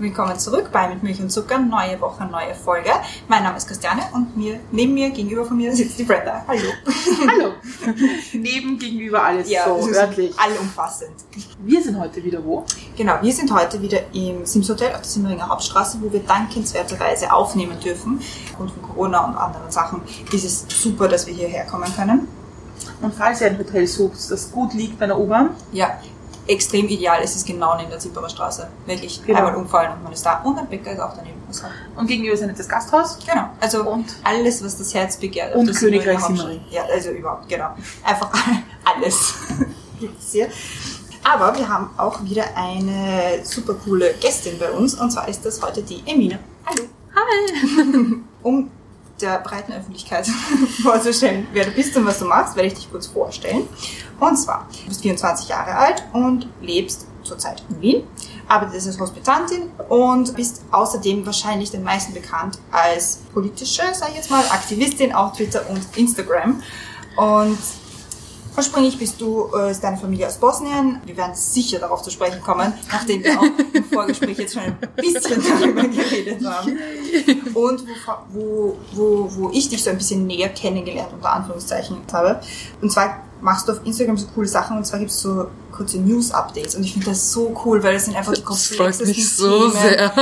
Willkommen zurück bei Mit Milch und Zucker, neue Woche, neue Folge. Mein Name ist Christiane und mir, neben mir, gegenüber von mir sitzt die Brenda. Hallo. Hallo. Neben gegenüber alles Ja, so örtlich. allumfassend. Wir sind heute wieder wo? Genau, wir sind heute wieder im Sims Hotel auf der Simmeringer Hauptstraße, wo wir dankenswerterweise aufnehmen dürfen. Aufgrund von Corona und anderen Sachen ist es super, dass wir hierher kommen können. Und falls ihr ein Hotel sucht, das gut liegt bei der U-Bahn, Ja, extrem ideal. Es ist genau neben der Zipperer Straße. Wirklich Genau. einmal umfallen und man ist da. Und ein Bäcker ist auch daneben. Also, und gegenüber ist ein nettes Gasthaus. genau. Also Und? alles, was das Herz begehrt. Und Königreich. Hauptstraße. Ja, also überhaupt, genau. Einfach alles gibt's hier. Aber wir haben auch wieder eine super coole Gästin bei uns. Und zwar ist das heute die Emine. Hallo. Hi. Um der breiten Öffentlichkeit vorzustellen, wer du bist und was du machst, werde ich dich kurz vorstellen. Und zwar, du bist 24 Jahre alt und lebst zurzeit in Wien, arbeitest als Hospitantin und bist außerdem wahrscheinlich den meisten bekannt als politische, sage ich jetzt mal, Aktivistin auf Twitter und Instagram. Und Ursprünglich bist du, äh, ist deine Familie aus Bosnien. Wir werden sicher darauf zu sprechen kommen, nachdem wir auch im Vorgespräch jetzt schon ein bisschen darüber geredet haben. Und wo, wo, wo, wo ich dich so ein bisschen näher kennengelernt, unter Anführungszeichen, habe. Und zwar machst du auf Instagram so coole Sachen und zwar gibt es so kurze News-Updates. Und ich finde das so cool, weil das sind einfach die Das freut komplexesten mich so Themen sehr.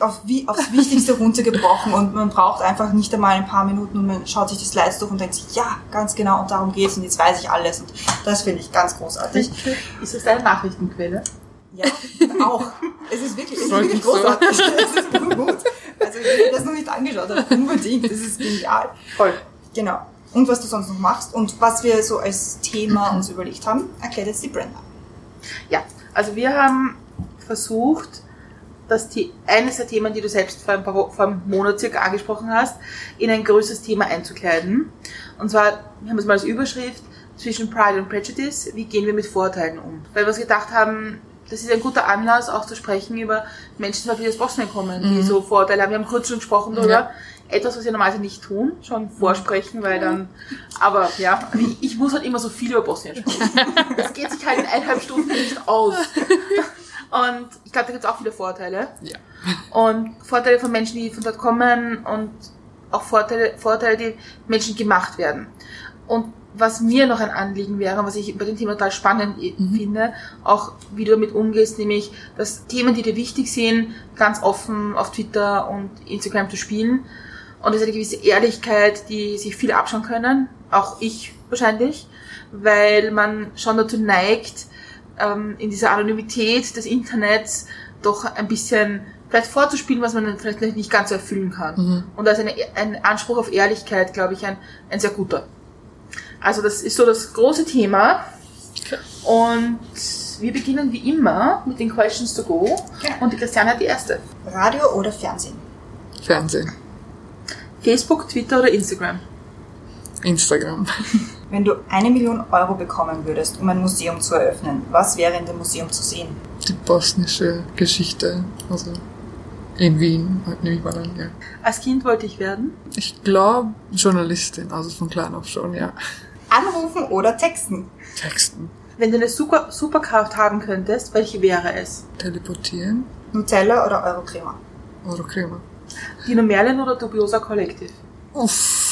Auf, auf, wie, aufs Wichtigste runtergebrochen und man braucht einfach nicht einmal ein paar Minuten und man schaut sich die Slides durch und denkt sich, ja, ganz genau, und darum geht's und jetzt weiß ich alles und das finde ich ganz großartig. Ist das deine Nachrichtenquelle? Ja, auch. Es ist wirklich, es ist wirklich so. großartig. Es ist gut. Also, wer das noch nicht angeschaut hat, unbedingt. Das ist genial. Voll. Genau. Und was du sonst noch machst und was wir so als Thema uns überlegt haben, erklärt jetzt die Brenda. Ja, also wir haben versucht, dass die, eines der Themen, die du selbst vor ein paar vor einem Monat circa angesprochen hast, in ein größeres Thema einzukleiden. Und zwar, wir haben es mal als Überschrift, zwischen Pride und Prejudice, wie gehen wir mit Vorurteilen um? Weil wir uns gedacht haben, das ist ein guter Anlass, auch zu sprechen über Menschen, die aus Bosnien kommen, die so Vorurteile haben. Wir haben kurz schon gesprochen darüber. Ja. Etwas, was wir normalerweise nicht tun, schon vorsprechen, weil dann, aber ja, ich, ich muss halt immer so viel über Bosnien sprechen. Das geht sich halt in eineinhalb Stunden nicht aus. Und ich glaube, da gibt es auch viele Vorteile. Ja. Und Vorteile von Menschen, die von dort kommen und auch Vorteile, Vorteile, die Menschen gemacht werden. Und was mir noch ein Anliegen wäre, was ich bei dem Thema total spannend i- finde, auch wie du damit umgehst, nämlich, dass Themen, die dir wichtig sind, ganz offen auf Twitter und Instagram zu spielen. Und es ist eine gewisse Ehrlichkeit, die sich viele abschauen können, auch ich wahrscheinlich, weil man schon dazu neigt, ähm, in dieser Anonymität des Internets doch ein bisschen vielleicht vorzuspielen, was man vielleicht nicht ganz so erfüllen kann. Und da ist eine, ein Anspruch auf Ehrlichkeit, glaube ich, ein, ein sehr guter. Also das ist so das große Thema. Und wir beginnen wie immer mit den Questions to go. Genau. Und die Christiane hat die erste. Radio oder Fernsehen? Fernsehen, Facebook, Twitter oder Instagram? Instagram. Wenn du eine Million Euro bekommen würdest, um ein Museum zu eröffnen, was wäre in dem Museum zu sehen? Die bosnische Geschichte, also in Wien, halt nehme ich mal an, ja. Als Kind wollte ich werden. Ich glaube Journalistin, also von klein auf schon, ja. Anrufen oder texten? Texten, Wenn du eine Super Superkraft haben könntest, welche wäre es? teleportieren, Nutella oder Eurocrema? oder Crema. Dino Merlin oder Dubiosa Collective? Uff,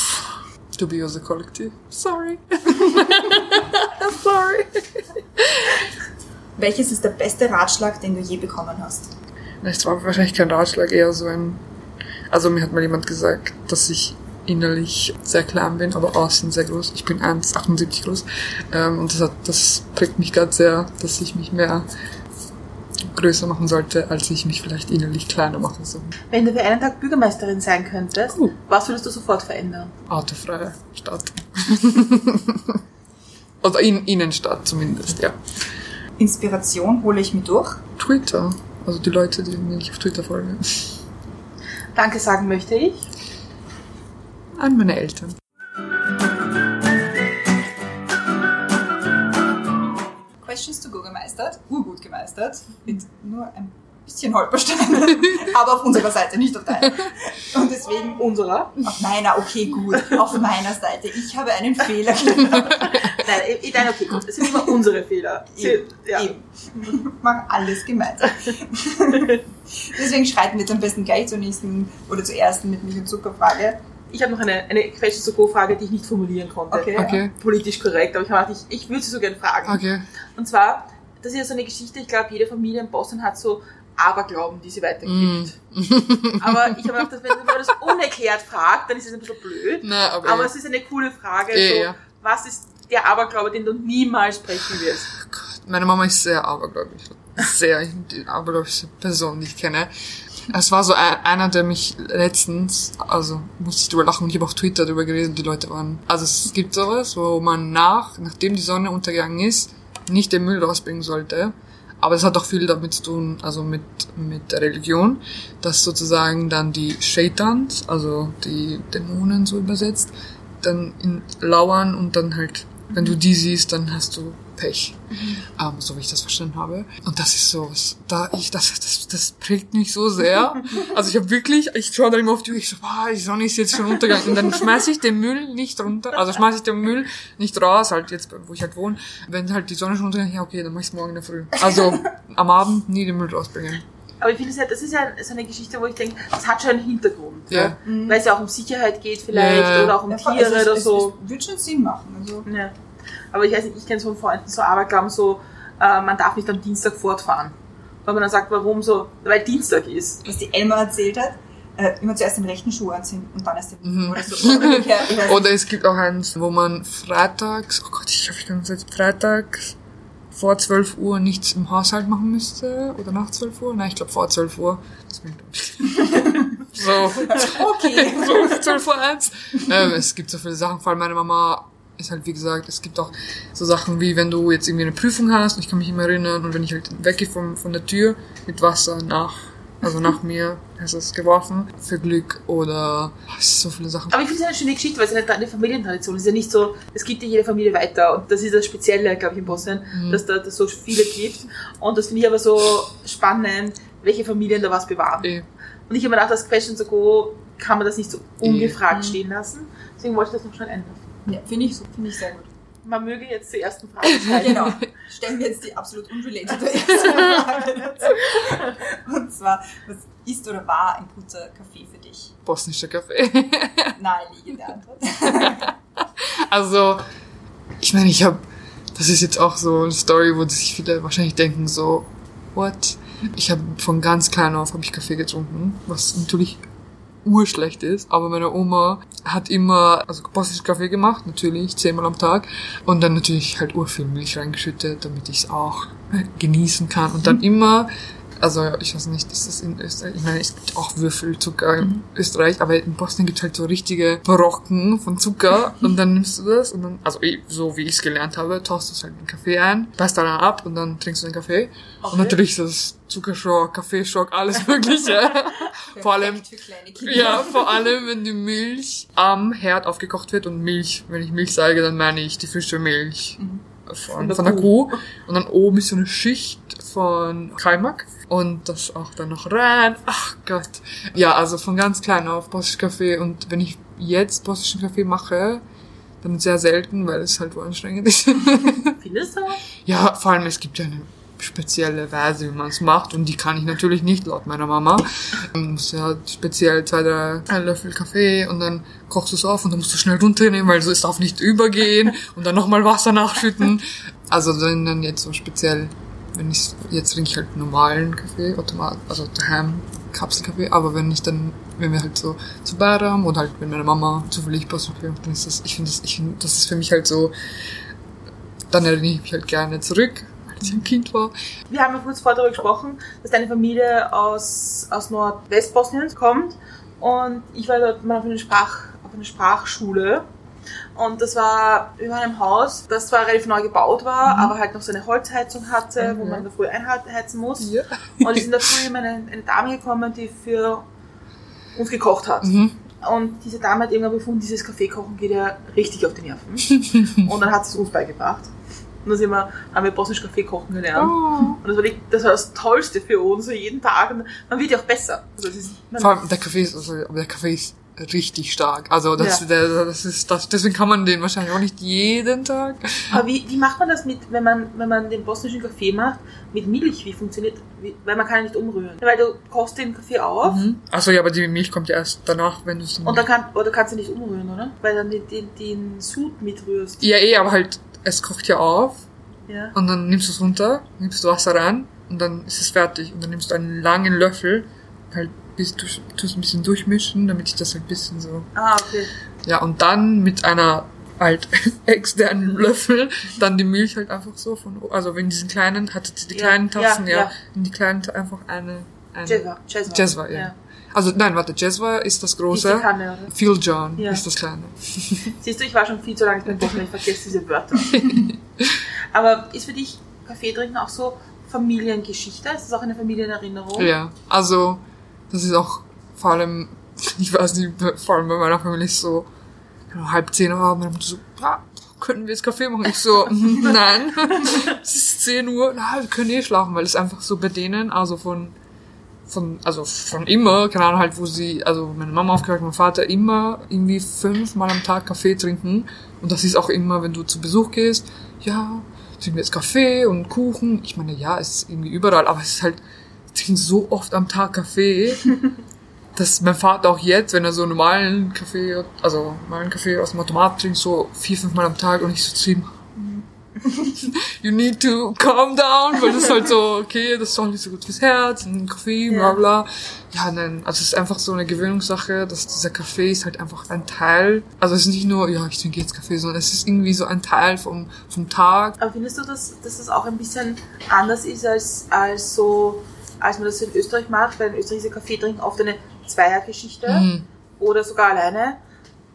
dubiose Kollektiv. Sorry. Sorry. Welches ist der beste Ratschlag, den du je bekommen hast? Es war wahrscheinlich kein Ratschlag, eher so ein. Also mir hat mal jemand gesagt, dass ich innerlich sehr klein bin, aber außen sehr groß. Ich bin 1,78 groß. Ähm, und das, hat, das prägt mich gerade sehr, dass ich mich mehr größer machen sollte, als ich mich vielleicht innerlich kleiner mache. So. Wenn du für einen Tag Bürgermeisterin sein könntest, Uh. was würdest du sofort verändern? Autofreie Stadt. Oder in Innenstadt zumindest, ja. Inspiration hole ich mir durch. Twitter. Also die Leute, die mir nicht auf Twitter folgen. Danke sagen möchte ich. An meine Eltern. Gemeistert. Urgut gemeistert. Mit nur ein bisschen Holpersteine, aber auf unserer Seite, nicht auf deiner. Und deswegen, Unserer? auf meiner, okay, gut, auf meiner Seite. Ich habe einen Fehler gemacht. Nein, nein, okay, gut. Es sind immer unsere Fehler. Eben, ja. eben. Wir machen alles gemeinsam. Deswegen schreiten wir jetzt am besten gleich zur nächsten oder zur ersten mit Milch und Zuckerfrage. Ich habe noch eine, eine Question to go Frage, die ich nicht formulieren konnte. Okay. Okay, Politisch korrekt, aber ich habe gedacht, ich, ich würde sie so gerne fragen. okay. Und zwar, das ist ja so eine Geschichte, ich glaube, jede Familie in Boston hat so Aberglauben, die sie weitergibt. Mm. Aber ich habe gedacht, dass wenn man das unerklärt fragt, dann ist es ein bisschen blöd. Na, aber, Aber es ist eine coole Frage. Ja, so, ja. Was ist der Aberglaube, den du niemals brechen wirst? meine Mama ist sehr abergläubig. Sehr, die abergläubigste Person, die ich kenne. Es war so ein, einer, der mich letztens, also musste ich drüber lachen und ich habe auf Twitter drüber gelesen, die Leute waren. Also es gibt sowas, wo man nach, nachdem die Sonne untergegangen ist, nicht den Müll rausbringen sollte. Aber es hat auch viel damit zu tun, also mit, mit der Religion, dass sozusagen dann die Shaitans, also die Dämonen so übersetzt, dann in lauern und dann halt, wenn du die siehst, dann hast du Pech. Ähm, so wie ich das verstanden habe. Und das ist so, was- da ich, das, das, das prägt mich so sehr. Also ich habe wirklich, ich schaue da immer auf die Uhr, ich so, boah, die Sonne ist jetzt schon untergegangen. Und dann schmeiß ich den Müll nicht runter, also schmeiß ich den Müll nicht raus, halt jetzt, wo ich halt wohne. Wenn halt die Sonne schon untergegangen ist, ja okay, dann mach ich's morgen in der Früh. Also am Abend nie den Müll rausbringen. Aber ich finde, das, ja- das ist ja so eine Geschichte, wo ich denke, das hat schon einen Hintergrund. Ja. Ja? Weil es ja auch um Sicherheit geht vielleicht Ja. oder auch um Ja, Tiere also es, oder es, so. Es, wird schon Sinn machen. Also, Ja. Aber ich weiß nicht, ich kenne so von Freunden so Aberglauben, so, äh, man darf nicht am Dienstag fortfahren. Weil man dann sagt, warum so, weil Dienstag ist. was die Elma erzählt hat, äh, immer zuerst den rechten Schuh anziehen und dann erst den Mhm. oder so. Oder es gibt auch eins, wo man freitags, oh Gott, ich hoffe, ich kann das jetzt, freitags vor 12 Uhr nichts im Haushalt machen müsste. Oder nach 12 Uhr? Nein, ich glaube vor 12 Uhr. So. Okay. so 12 Uhr eins. Ähm, es gibt so viele Sachen, vor allem meine Mama ist halt, wie gesagt, es gibt auch so Sachen wie, wenn du jetzt irgendwie eine Prüfung hast, und ich kann mich immer erinnern, und wenn ich halt weggehe von, von der Tür mit Wasser nach, also nach mir, hast du es geworfen, für Glück, oder, sind so viele Sachen. Aber ich finde es eine schöne Geschichte, weil es eine, eine Familientradition ist. Es ist ja nicht so, es gibt ja jede Familie weiter. Und das ist das Spezielle, glaube ich, in Bosnien, Mhm. dass da das so viele gibt. Und das finde ich aber so spannend, welche Familien da was bewahren. Eh. Und ich habe mir gedacht, als Question to go kann man das nicht so ungefragt Mhm. stehen lassen. Deswegen wollte ich das noch schnell ändern. Ja, finde ich, finde ich sehr gut. Man möge jetzt zur ersten Frage schreiben. Genau. Stellen wir jetzt die absolut unrelated erste Frage dazu. Und zwar, was ist oder war ein guter Kaffee für dich? bosnischer Kaffee. Naheliegende Antwort. Also, ich meine, ich habe, das ist jetzt auch so eine Story, wo sich viele wahrscheinlich denken so, what? Ich habe von ganz klein auf habe ich Kaffee getrunken, was natürlich urschlecht ist, aber meine Oma hat immer, also bosnischen Kaffee gemacht, natürlich, zehnmal am Tag und dann natürlich halt urviel Milch reingeschüttet, damit ich es auch äh, genießen kann und dann immer also ich weiß nicht, ist das in Österreich? Ich meine, es gibt auch Würfelzucker in Österreich, aber in Bosnien gibt es halt so richtige Brocken von Zucker und dann nimmst du das und dann, also eh, so wie ich es gelernt habe, tauchst du es halt in den Kaffee ein, beißt dann ab und dann trinkst du den Kaffee. Und Okay. natürlich ist das Zuckerschock, Kaffeeschock, alles mögliche. Vor allem, ja, vor allem, wenn die Milch am Herd aufgekocht wird und Milch, wenn ich Milch sage, dann meine ich die frische Milch von, der von der Kuh. Und dann oben ist so eine Schicht von Kaimak und das auch dann noch rein. Ach Gott. Ja, also von ganz klein auf bosnischen Kaffee und wenn ich jetzt bosnischen Kaffee mache, dann sehr selten, weil es halt so anstrengend ist. Findest du? Ja, vor allem es gibt ja eine spezielle Weise, wie man es macht und die kann ich natürlich nicht laut meiner Mama. Man muss ja speziell zwei, drei Löffel Kaffee und dann kochst du es auf und dann musst du schnell runternehmen, weil so es darf nicht übergehen und dann nochmal Wasser nachschütten. Also dann, dann jetzt so speziell, wenn ich jetzt trinke ich halt normalen Kaffee, automat, also daheim Kapselkaffee, aber wenn ich dann, wenn wir halt so zu Badam oder halt wenn meine Mama zufällig macht, dann ist das, ich finde das, ich finde, das ist für mich halt so, dann erinnere ich mich halt gerne zurück, als ich ein Kind war. Wir haben ja kurz vorher darüber gesprochen, dass deine Familie aus, aus Nordwestbosnien kommt. Und ich war dort mal auf einer, Sprach, auf einer Sprachschule. Und das war über einem Haus, das zwar relativ neu gebaut war, aber halt noch so eine Holzheizung hatte, wo Mhm. man in der Früh einheizen muss. Ja. Und es ist in der Früh immer eine, eine Dame gekommen, die für uns gekocht hat. Mhm. Und diese Dame hat irgendwann befunden, dieses Kaffeekochen geht ja richtig auf die Nerven. Und dann hat sie es uns beigebracht. Und dann sind wir, haben wir bosnisch Kaffee kochen gelernt. Oh. Und das war, die, das war das Tollste für uns, jeden Tag. Und man wird ja auch besser. Also ist, Vor allem der Kaffee ist, also, der Kaffee ist richtig stark. Also das, Ja. der, das ist das, deswegen kann man den wahrscheinlich auch nicht jeden Tag. aber wie, wie macht man das mit, wenn man, wenn man den bosnischen Kaffee macht, mit Milch? Wie funktioniert, wie, weil man kann ja nicht umrühren. Weil du kochst den Kaffee auf Achso, ja, aber die Milch kommt ja erst danach, wenn du es. und dann kann, oder kannst du nicht umrühren, oder? Weil dann den, den, den Sud mitrührst. Ja, eh, aber halt, es kocht ja auf Ja. und dann nimmst du es runter, nimmst du Wasser rein und dann ist es fertig. Und dann nimmst du einen langen Löffel, halt bis du tust ein bisschen durchmischen, damit sich das halt ein bisschen so. Ah, okay. Ja, und dann mit einer halt externen Löffel dann die Milch halt einfach so von, also wenn diesen kleinen, hattet ihr die Ja, kleinen Tassen, ja, ja, ja. in die kleinen einfach eine, eine Jezwa. Jezwa. Jezwa, ja. Also nein, warte, Jezwa ist das große, Kanne, oder? Phil John Ja. ist das kleine. Siehst du, ich war schon viel zu lange beim Bosnien, ich vergesse diese Wörter. Aber ist für dich Kaffee trinken auch so Familiengeschichte? Ist das auch eine Familienerinnerung? Ja, also das ist auch vor allem, ich weiß nicht, vor allem bei meiner Familie ist so ja, halb zehn Uhr, meine Mutter so, ja, können wir jetzt Kaffee machen? Ich so, nein, es ist 10 Uhr, na, wir können eh schlafen, weil es einfach so bei denen, also von, von, also von immer, keine Ahnung halt, wo sie, also meine Mama aufgehört, mein Vater immer irgendwie fünfmal am Tag Kaffee trinken und das ist auch immer, wenn du zu Besuch gehst, ja, trinken wir jetzt Kaffee und Kuchen. Ich meine, ja, es ist irgendwie überall, aber es ist halt, trinke so oft am Tag Kaffee, dass mein Vater auch jetzt, wenn er so einen normalen Kaffee, also normalen Kaffee aus dem Automat trinkt, so vier, fünf Mal am Tag und ich so zu ihm, you need to calm down, weil das ist halt so, okay, das ist auch nicht so gut fürs Herz, und Kaffee, bla bla. Ja, nein, also es ist einfach so eine Gewöhnungssache, dass dieser Kaffee ist halt einfach ein Teil, also es ist nicht nur, ja, ich trinke jetzt Kaffee, sondern es ist irgendwie so ein Teil vom, vom Tag. Aber findest du, dass, dass das auch ein bisschen anders ist als, als so, als man das in Österreich macht? Weil in Österreich ist Kaffee trinken oft eine Zweiergeschichte Mhm. oder sogar alleine.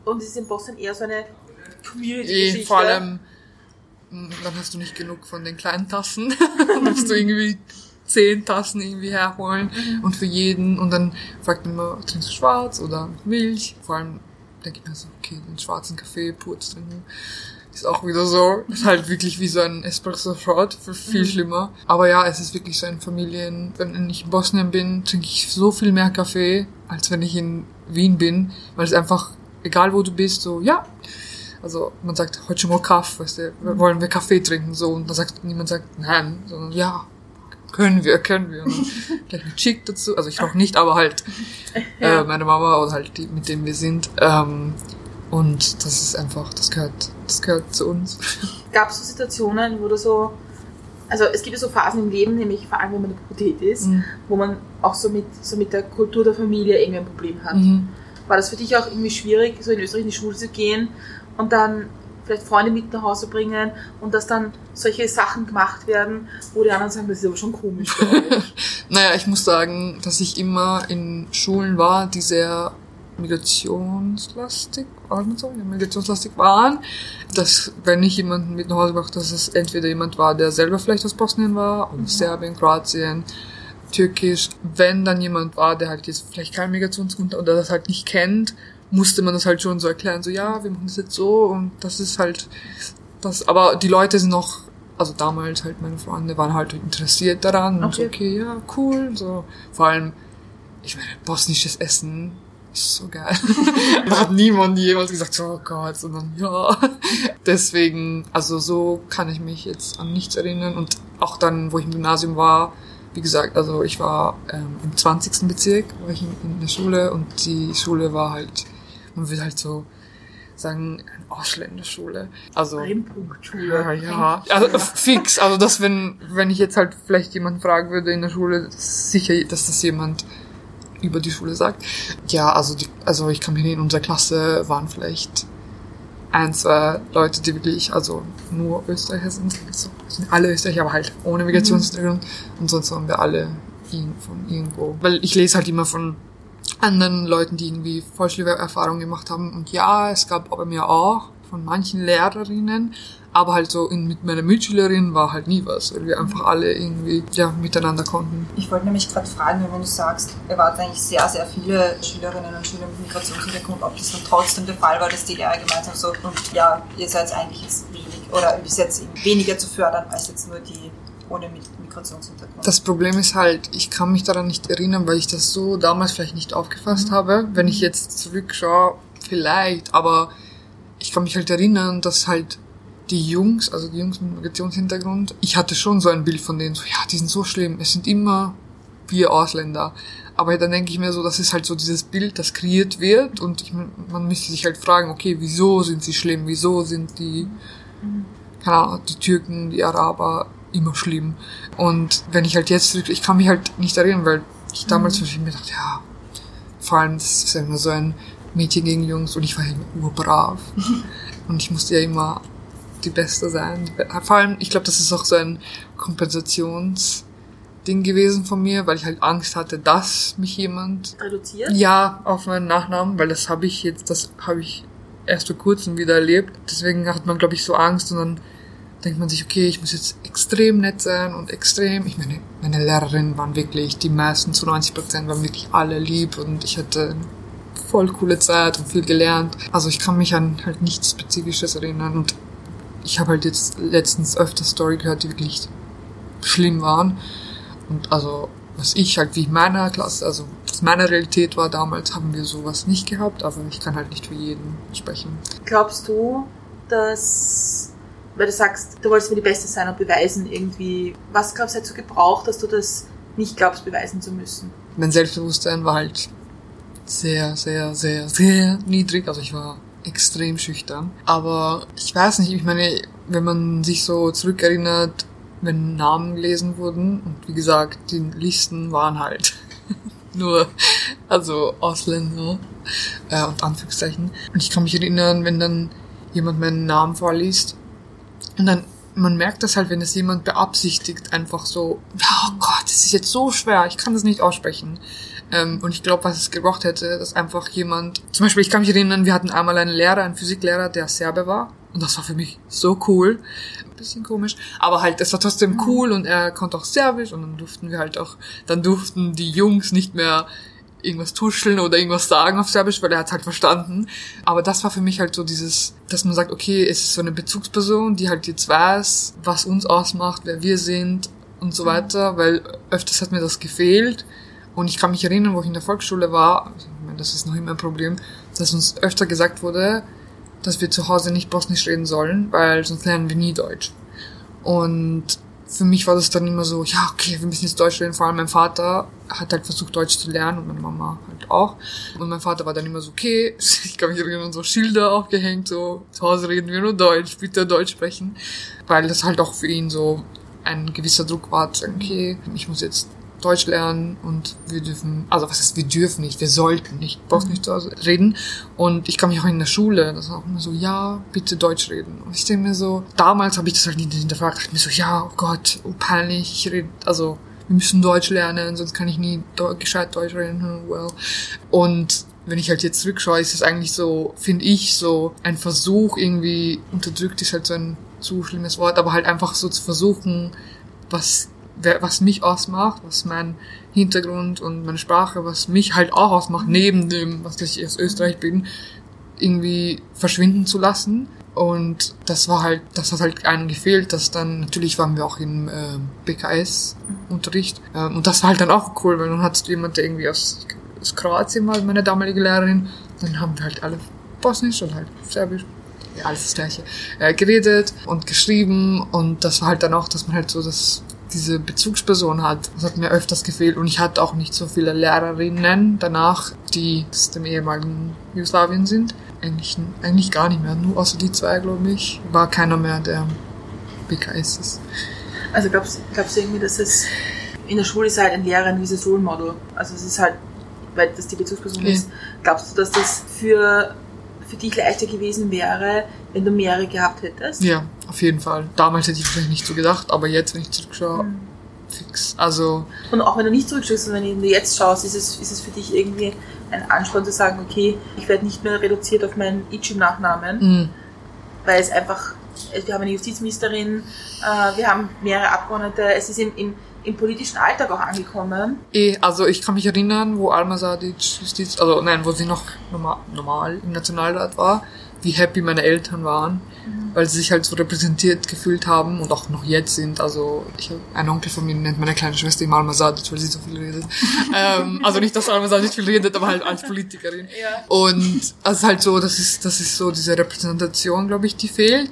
Und es ist in Bosnien eher so eine Community-Geschichte. vor allem, mh, dann hast du nicht genug von den kleinen Tassen. dann musst du irgendwie zehn Tassen irgendwie herholen und für jeden. Und dann fragt man immer, trinkst du schwarz oder Milch? Vor allem denke ich mir so, okay, den schwarzen Kaffee pur zu trinken. Ist auch wieder so, ist halt wirklich wie so ein Espresso-Shot, viel schlimmer. Aber ja, es ist wirklich so ein Familien, wenn ich in Bosnien bin, trinke ich so viel mehr Kaffee, als wenn ich in Wien bin, weil es einfach, egal wo du bist, so, ja, also man sagt heute schon mal Kaffee, weißt du, wollen wir Kaffee trinken so und dann sagt niemand sagt nein, sondern ja, können wir, können wir. Gleich mit Chick dazu, also ich noch nicht, aber halt äh, meine Mama oder halt die, mit denen wir sind. Ähm, und das ist einfach, das gehört, das gehört zu uns. Gab es so Situationen, wo du so, also es gibt ja so Phasen im Leben, nämlich vor allem wenn man in der Pubertät ist, Mhm. wo man auch so mit, so mit der Kultur der Familie irgendwie ein Problem hat. Mhm. War das für dich auch irgendwie schwierig, so in Österreich in die Schule zu gehen und dann vielleicht Freunde mit nach Hause bringen und dass dann solche Sachen gemacht werden, wo die anderen sagen, das ist aber schon komisch. Naja, ich muss sagen, dass ich immer in Schulen war, die sehr migrationslastig, war man so, ja, migrationslastig waren, dass wenn ich jemanden mit nach Hause mache, dass es entweder jemand war, der selber vielleicht aus Bosnien war, oder Serbien, Kroatien, Türkisch. Wenn dann jemand war, der halt jetzt vielleicht keinen Migrationsgrund oder das halt nicht kennt, musste man das halt schon so erklären, so ja, wir machen das jetzt so und das ist halt das, aber die Leute sind noch, also damals halt meine Freunde waren halt interessiert daran und so, Okay. okay, ja, cool, so. Vor allem, ich meine, bosnisches Essen ist so geil. da hat niemand jemals gesagt, oh Gott, sondern ja. Deswegen, also so kann ich mich jetzt an nichts erinnern und auch dann, wo ich im Gymnasium war, wie gesagt, also ich war ähm, im 20. Bezirk, war ich in, in der Schule und die Schule war halt, man will halt so sagen, eine Ausländerschule. Also ja, ja. Also fix. Also das, wenn, wenn ich jetzt halt vielleicht jemanden fragen würde in der Schule, sicher, dass das jemand über die Schule sagt. Ja, also die, also ich kann mich erinnern, in unserer Klasse waren vielleicht ein, zwei Leute, die wirklich, also nur Österreicher sind. So, sind alle Österreicher, aber halt ohne Migrationshintergrund. Und sonst waren wir alle ihn- von irgendwo. Weil ich lese halt immer von anderen Leuten, die irgendwie voll schlimme Erfahrungen gemacht haben. Und ja, es gab bei mir auch von manchen Lehrerinnen, aber halt so in, mit meiner Mitschülerin war halt nie was, weil wir einfach alle irgendwie ja miteinander konnten. Ich wollte nämlich gerade fragen, wenn du sagst, ihr wart eigentlich sehr, sehr viele Schülerinnen und Schüler mit Migrationshintergrund, ob das dann trotzdem der Fall war, dass die Lehrer gemeint haben, so, und ja, ihr seid eigentlich jetzt wenig oder bis jetzt eben weniger zu fördern, als jetzt nur die ohne Migrationshintergrund. Das Problem ist halt, ich kann mich daran nicht erinnern, weil ich das so damals vielleicht nicht aufgefasst Mhm. habe. Wenn ich jetzt zurückschaue, vielleicht, aber ich kann mich halt erinnern, dass halt die Jungs, also die Jungs mit Migrationshintergrund, ich hatte schon so ein Bild von denen, so, ja, die sind so schlimm, es sind immer wir Ausländer. Aber dann denke ich mir so, das ist halt so dieses Bild, das kreiert wird und ich, man müsste sich halt fragen, okay, wieso sind sie schlimm, wieso sind die, keine Ahnung, die Türken, die Araber immer schlimm. Und wenn ich halt jetzt zurück, ich kann mich halt nicht erinnern, weil ich damals zum Beispiel mir dachte, ja, vor allem, das ist ja immer so ein Mädchen gegen Jungs und ich war ja immer urbrav. und ich musste ja immer die Beste sein. Vor allem, ich glaube, das ist auch so ein Kompensationsding gewesen von mir, weil ich halt Angst hatte, dass mich jemand Reduziert? ja, auf meinen Nachnamen, weil das habe ich jetzt, das habe ich erst vor kurzem wieder erlebt. Deswegen hat man, glaube ich, so Angst und dann denkt man sich, okay, ich muss jetzt extrem nett sein und extrem. Ich meine, meine Lehrerinnen waren wirklich, die meisten zu 90 Prozent waren wirklich alle lieb und ich hatte voll coole Zeit und viel gelernt. Also ich kann mich an halt nichts Spezifisches erinnern und ich habe halt jetzt letztens öfter Story gehört, die wirklich schlimm waren. Und also, was ich halt wie in meiner Klasse, also was meine Realität war damals, haben wir sowas nicht gehabt, aber ich kann halt nicht für jeden sprechen. Glaubst du, dass, weil du sagst, du wolltest mir die Beste sein und beweisen irgendwie, was glaubst du, du gebraucht, dass du das nicht glaubst, beweisen zu müssen? Mein Selbstbewusstsein war halt sehr, sehr, sehr, sehr niedrig. Also ich war extrem schüchtern. Aber ich weiß nicht, ich meine, wenn man sich so zurückerinnert, wenn Namen gelesen wurden, und wie gesagt, die Listen waren halt nur, also Ausländer, äh, und Anführungszeichen. Und ich kann mich erinnern, wenn dann jemand meinen Namen vorliest, und dann, man merkt das halt, wenn es jemand beabsichtigt, einfach so, oh Gott, das ist jetzt so schwer, ich kann das nicht aussprechen. Ähm, und ich glaube, was es gebraucht hätte, dass einfach jemand, zum Beispiel, ich kann mich erinnern, wir hatten einmal einen Lehrer, einen Physiklehrer, der Serbe war. Und das war für mich so cool. Ein bisschen komisch. Aber halt, es war trotzdem cool und er konnte auch Serbisch und dann durften wir halt auch, dann durften die Jungs nicht mehr irgendwas tuscheln oder irgendwas sagen auf Serbisch, weil er hat halt verstanden. Aber das war für mich halt so dieses, dass man sagt, okay, es ist so eine Bezugsperson, die halt jetzt weiß, was uns ausmacht, wer wir sind und so weiter, weil öfters hat mir das gefehlt. Und ich kann mich erinnern, wo ich in der Volksschule war, also ich meine, das ist noch immer ein Problem, dass uns öfter gesagt wurde, dass wir zu Hause nicht Bosnisch reden sollen, weil sonst lernen wir nie Deutsch. Und für mich war das dann immer so, ja, okay, wir müssen jetzt Deutsch reden. Vor allem mein Vater hat halt versucht, Deutsch zu lernen und meine Mama halt auch. Und mein Vater war dann immer so, okay, ich kann mich erinnern, so Schilder aufgehängt, so, zu Hause reden wir nur Deutsch, bitte Deutsch sprechen. Weil das halt auch für ihn so ein gewisser Druck war, zu sagen, okay, ich muss jetzt Deutsch lernen und wir dürfen, also was heißt, wir dürfen nicht, wir sollten nicht Bosnisch zu Hause reden. Und ich kann mich auch in der Schule, das war auch immer so, ja, bitte Deutsch reden. Und ich denke mir so, damals habe ich das halt nicht hinterfragt, ich dachte mir so, ja, oh Gott, oh peinlich, ich rede, also wir müssen Deutsch lernen, sonst kann ich nie gescheit Deutsch reden, hm, well. Und wenn ich halt jetzt zurückschaue, ist es eigentlich so, finde ich, so ein Versuch irgendwie, unterdrückt ist halt so ein zu schlimmes Wort, aber halt einfach so zu versuchen, was was mich ausmacht, was mein Hintergrund und meine Sprache, was mich halt auch ausmacht, neben dem, was ich aus Österreich bin, irgendwie verschwinden zu lassen. Und das war halt, das hat halt einem gefehlt, dass dann, natürlich waren wir auch im äh, BKS-Unterricht. Ähm, und das war halt dann auch cool, weil dann hattest du jemand, der irgendwie aus, aus Kroatien war, meine damalige Lehrerin. Dann haben wir halt alle Bosnisch und halt Serbisch ja, alles das gleiche, äh, geredet und geschrieben und das war halt dann auch, dass man halt so das, diese Bezugsperson hat. Das hat mir öfters gefehlt und ich hatte auch nicht so viele Lehrerinnen danach, die aus dem ehemaligen Jugoslawien sind. Eigentlich, eigentlich gar nicht mehr, nur außer die zwei, glaube ich, war keiner mehr, der BKS ist. Also glaubst, glaubst du irgendwie, dass es in der Schule ist halt ein Lehrer ein gewisses Role Model. Also es ist halt, weil das die Bezugsperson Ja. ist. Glaubst du, dass das für, für dich leichter gewesen wäre, wenn du mehrere gehabt hättest? Ja, auf jeden Fall. Damals hätte ich vielleicht nicht so gedacht, aber jetzt, wenn ich zurückschaue, fix. Also, Und auch wenn du nicht zurückschaust, sondern wenn du jetzt schaust, ist es, ist es für dich irgendwie ein Ansporn zu sagen, okay, ich werde nicht mehr reduziert auf meinen Ichim-Nachnamen, mh, weil es einfach, wir haben eine Justizministerin, äh, wir haben mehrere Abgeordnete, es ist im, im, im politischen Alltag auch angekommen. Eh, also ich kann mich erinnern, wo Alma Sadic also nein, wo sie noch normal, normal im Nationalrat war, wie happy meine Eltern waren, weil sie sich halt so repräsentiert gefühlt haben und auch noch jetzt sind. Also ich habe einen Onkel von mir nennt meine kleine Schwester immer Alma Sadic, weil sie so viel redet. ähm, also nicht, dass Alma Sadic viel redet, aber halt als Politikerin. Ja. Und also halt so, das ist, das ist so diese Repräsentation, glaube ich, die fehlt.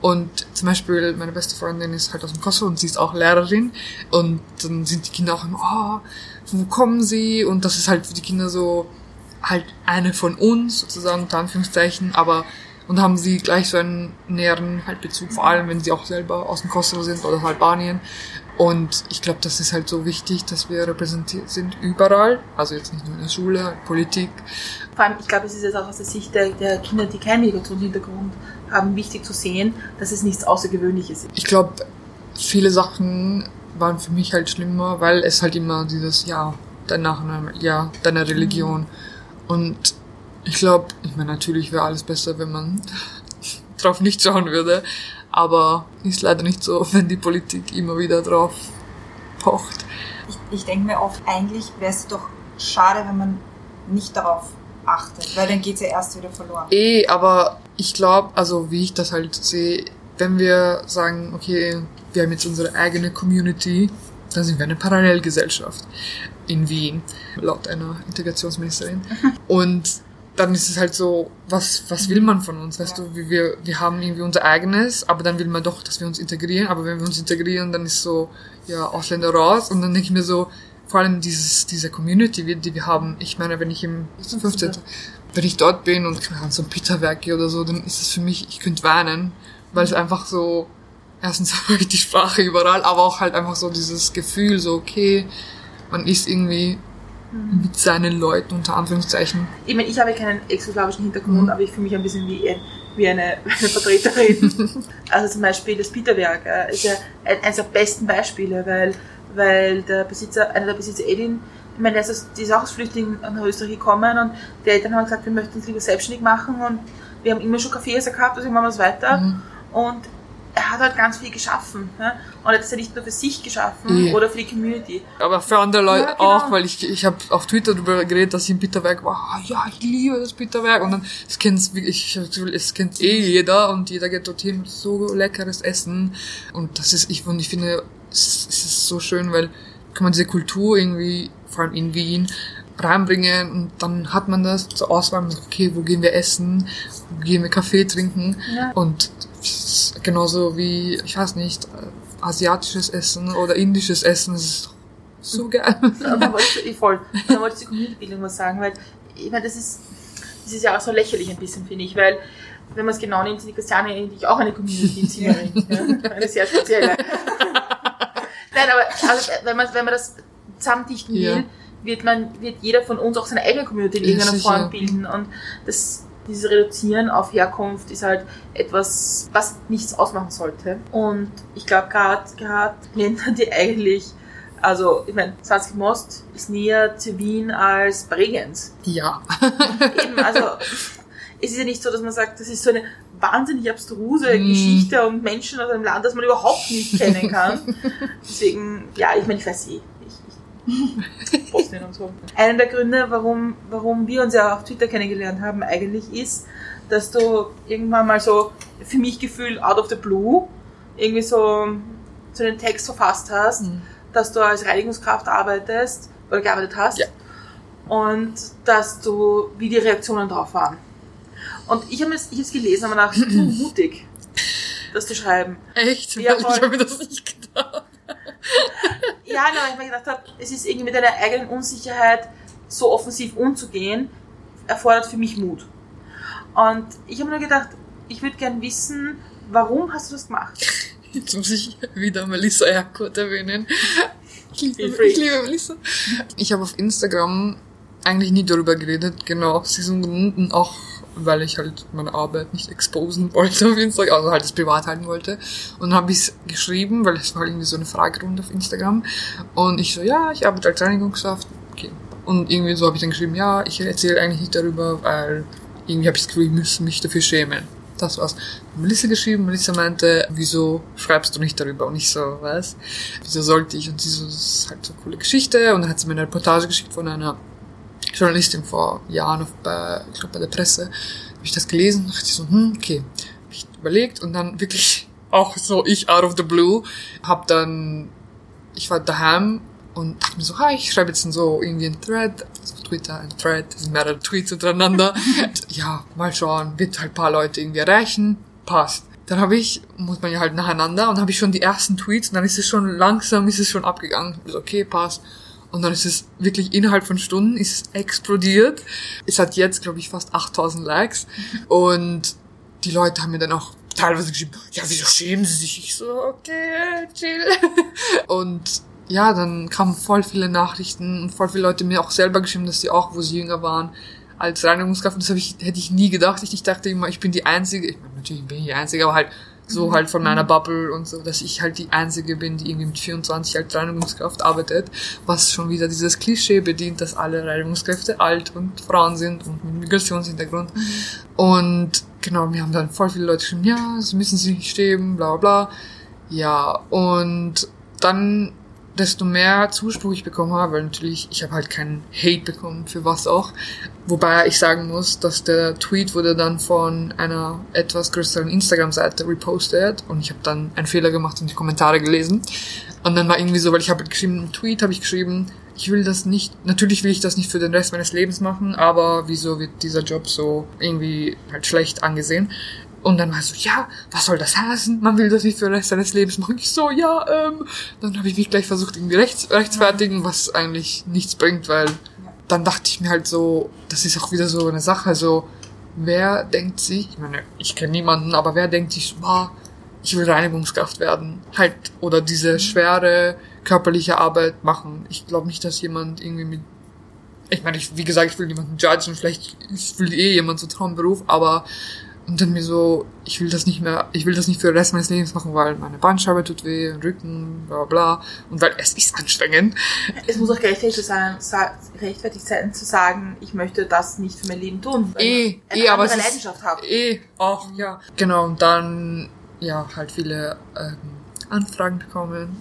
Und zum Beispiel meine beste Freundin ist halt aus dem Kosovo und sie ist auch Lehrerin. Und dann sind die Kinder auch immer, oh, wo kommen sie? Und das ist halt für die Kinder so halt eine von uns, sozusagen, unter Anführungszeichen, aber und haben sie gleich so einen näheren halt Bezug, vor allem wenn sie auch selber aus dem Kosovo sind oder aus Albanien. Und ich glaube, das ist halt so wichtig, dass wir repräsentiert sind überall, also jetzt nicht nur in der Schule, Politik. Vor allem, ich glaube, es ist jetzt auch aus der Sicht der, der Kinder, die keinen Migrationshintergrund haben, wichtig zu sehen, dass es nichts Außergewöhnliches ist. Ich glaube, viele Sachen waren für mich halt schlimmer, weil es halt immer dieses, ja, dein Nachname, ja, deine Religion. Und ich glaube, ich meine, natürlich wäre alles besser, wenn man drauf nicht schauen würde, aber ist leider nicht so, wenn die Politik immer wieder drauf pocht. Ich, ich denke mir oft, eigentlich wäre es doch schade, wenn man nicht darauf achtet, weil dann geht's ja erst wieder verloren. Eh, aber ich glaube, also wie ich das halt sehe, wenn wir sagen, okay, wir haben jetzt unsere eigene Community, dann sind wir eine Parallelgesellschaft in Wien, laut einer Integrationsministerin. Und dann ist es halt so, was, was will man von uns? Weißt du, wie wir, wir haben irgendwie unser eigenes, aber dann will man doch, dass wir uns integrieren. Aber wenn wir uns integrieren, dann ist so, ja, Ausländer raus. Und dann denke ich mir so, vor allem dieses, diese Community, die wir haben. Ich meine, wenn ich im 15. Wenn ich dort bin und Ahnung, so ein Peterwerk gehe oder so, dann ist es für mich, ich könnte weinen, weil es einfach so, erstens habe ich die Sprache überall, aber auch halt einfach so dieses Gefühl, so, okay, man ist irgendwie mit seinen Leuten, unter Anführungszeichen. Ich meine, ich habe keinen exoslawischen Hintergrund, Mhm. aber ich fühle mich ein bisschen wie, ein, wie eine, eine Vertreterin. also zum Beispiel das Peterwerk äh, ist ja ein, eines der besten Beispiele, weil, weil der Besitzer, einer der Besitzer Edin, ich meine, der ist, aus- die ist auch als Flüchtling nach Österreich gekommen und die Eltern haben gesagt, wir möchten uns lieber selbstständig machen und wir haben immer schon Kaffeehäuser gehabt, also machen wir es weiter. Mhm. Und er hat halt ganz viel geschaffen. Ne? Und er hat es ja nicht nur für sich geschaffen Ja. oder für die Community. Aber für andere Leute Ja, genau. auch, weil ich, ich habe auf Twitter darüber geredet, dass ich im Peterwerk war. Ah, ja, ich liebe das Peterwerk. Und dann, es kennt's, wirklich- es kennt eh jeder und jeder geht dorthin mit so leckeres Essen. Und das ist, ich, und ich finde, es, es ist so schön, weil kann man diese Kultur irgendwie, vor allem in Wien, reinbringen und dann hat man das zur Auswahl, okay, wo gehen wir essen, wo gehen wir Kaffee trinken Ja. und genauso wie, ich weiß nicht, äh, asiatisches Essen oder indisches Essen, es ist so geil. Und dann wollte ich, voll, dann wollte ich zur Community-Bildung was sagen, weil ich meine, das ist, das ist ja auch so lächerlich ein bisschen, finde ich, weil wenn man es genau nimmt, sind die Christiane eigentlich auch eine Community-Zieherin. ja. Eine sehr spezielle. Nein, aber also, wenn, man, wenn man das zusammendichten Ja. will, wird, man, wird jeder von uns auch seine eigene Community in Ja, irgendeiner. Form bilden. Und das, dieses Reduzieren auf Herkunft ist halt etwas, was nichts ausmachen sollte. Und ich glaube, gerade gerade Länder, die eigentlich, also ich meine, Sanskrit Most ist näher zu Wien als Bregenz. Ja. Eben, also es ist ja nicht so, dass man sagt, das ist so eine wahnsinnig abstruse Mm. Geschichte und Menschen aus einem Land, das man überhaupt nicht kennen kann. Deswegen, ja, ich meine, ich weiß eh. Bosnien und so. Einer der Gründe, warum, warum wir uns ja auf Twitter kennengelernt haben, eigentlich ist, dass du irgendwann mal so, für mich gefühlt, out of the blue, irgendwie so, so einen Text verfasst hast, Mhm. dass du als Reinigungskraft arbeitest oder gearbeitet hast Ja. und dass du, wie die Reaktionen drauf waren. Und ich habe es ich gelesen mir gedacht, du, mutig, das zu schreiben. Echt? Ja, ich habe mir das nicht gedacht. Ja, nein, weil ich mir gedacht habe, es ist irgendwie mit deiner eigenen Unsicherheit so offensiv umzugehen, erfordert für mich Mut. Und ich habe nur gedacht, ich würde gern wissen, warum hast du das gemacht? Jetzt muss ich wieder Melissa Erkurt erwähnen. Ich liebe, ich liebe Melissa. Ich habe auf Instagram eigentlich nie darüber geredet, genau aus diesem Grund und auch weil ich halt meine Arbeit nicht exposen wollte auf Instagram, also halt das privat halten wollte. Und dann habe ich es geschrieben, weil es war irgendwie so eine Fragerunde auf Instagram. Und ich so, ja, ich arbeite als Reinigungskraft. Okay. Und irgendwie so habe ich dann geschrieben, ja, ich erzähle eigentlich nicht darüber, weil irgendwie habe ich das Gefühl, ich muss mich dafür schämen. Das war's. Melissa geschrieben, Melissa meinte, wieso schreibst du nicht darüber? Und ich so, was? Wieso sollte ich? Und sie so, das ist halt so eine coole Geschichte. Und dann hat sie mir eine Reportage geschickt von einer Journalistin vor Jahren auf, bei, ich glaube bei der Presse, habe ich das gelesen, dachte ich so, hm, okay, hab ich überlegt und dann wirklich auch so ich out of the blue, hab dann, ich war daheim und dachte mir so, hi, ich schreibe jetzt so irgendwie ein Thread, also Twitter, ein Thread, das sind mehrere Tweets untereinander. ja, mal schauen, wird halt paar Leute irgendwie erreichen, passt. Dann habe ich, muss man ja halt nacheinander und habe ich schon die ersten Tweets und dann ist es schon langsam, ist es schon abgegangen. Ich so, okay, passt. Und dann ist es wirklich innerhalb von Stunden ist es explodiert. Es hat jetzt, glaube ich, fast 8000 Likes. Und die Leute haben mir dann auch teilweise geschrieben, ja, wieso schämen sie sich? Ich so, okay, chill. Und ja, dann kamen voll viele Nachrichten und voll viele Leute mir auch selber geschrieben, dass sie auch, wo sie jünger waren, als Reinigungskraft. Und das hab ich, hätte ich nie gedacht. Ich, ich dachte immer, ich bin die Einzige. Ich meine, natürlich bin ich die Einzige, aber halt so halt von meiner Bubble und so, dass ich halt die Einzige bin, die irgendwie mit 24 als Reinigungskraft arbeitet, was schon wieder dieses Klischee bedient, dass alle Reinigungskräfte alt und Frauen sind und mit Migrationshintergrund. Und genau, mir haben dann voll viele Leute geschrieben, ja, sie müssen sich nicht stehen, bla bla. Ja, und dann desto mehr Zuspruch ich bekommen habe, weil natürlich, ich habe halt keinen Hate bekommen, für was auch. Wobei ich sagen muss, dass der Tweet wurde dann von einer etwas größeren Instagram-Seite repostet und ich habe dann einen Fehler gemacht und die Kommentare gelesen. Und dann war irgendwie so, weil ich habe geschrieben, einen Tweet habe ich geschrieben, ich will das nicht, natürlich will ich das nicht für den Rest meines Lebens machen, aber wieso wird dieser Job so irgendwie halt schlecht angesehen? Und dann war so, ja, was soll das heißen? Man will das nicht für den Rest seines Lebens machen. Ich so, ja, ähm. Dann habe ich mich gleich versucht, irgendwie rechts, rechtfertigen, was eigentlich nichts bringt, weil dann dachte ich mir halt so, das ist auch wieder so eine Sache, so, wer denkt sich, ich meine, ich kenne niemanden, aber wer denkt sich, wow, ich will Reinigungskraft werden, halt, oder diese schwere körperliche Arbeit machen. Ich glaube nicht, dass jemand irgendwie mit, ich meine, ich, wie gesagt, ich will niemanden judgen, vielleicht will eh jemand so Traumberuf, aber und dann mir so, ich will das nicht mehr, ich will das nicht für den Rest meines Lebens machen, weil meine Bandscheibe tut weh, Rücken, bla bla. Und weil es ist anstrengend. Es muss auch gerechtfertigt sein, gerechtfertigt sein zu sagen, ich möchte das nicht für mein Leben tun. Eh, ich eine eh, aber es ist- Leidenschaft habe. Eh, auch, ja. Genau, und dann, ja, halt viele ähm, Anfragen bekommen.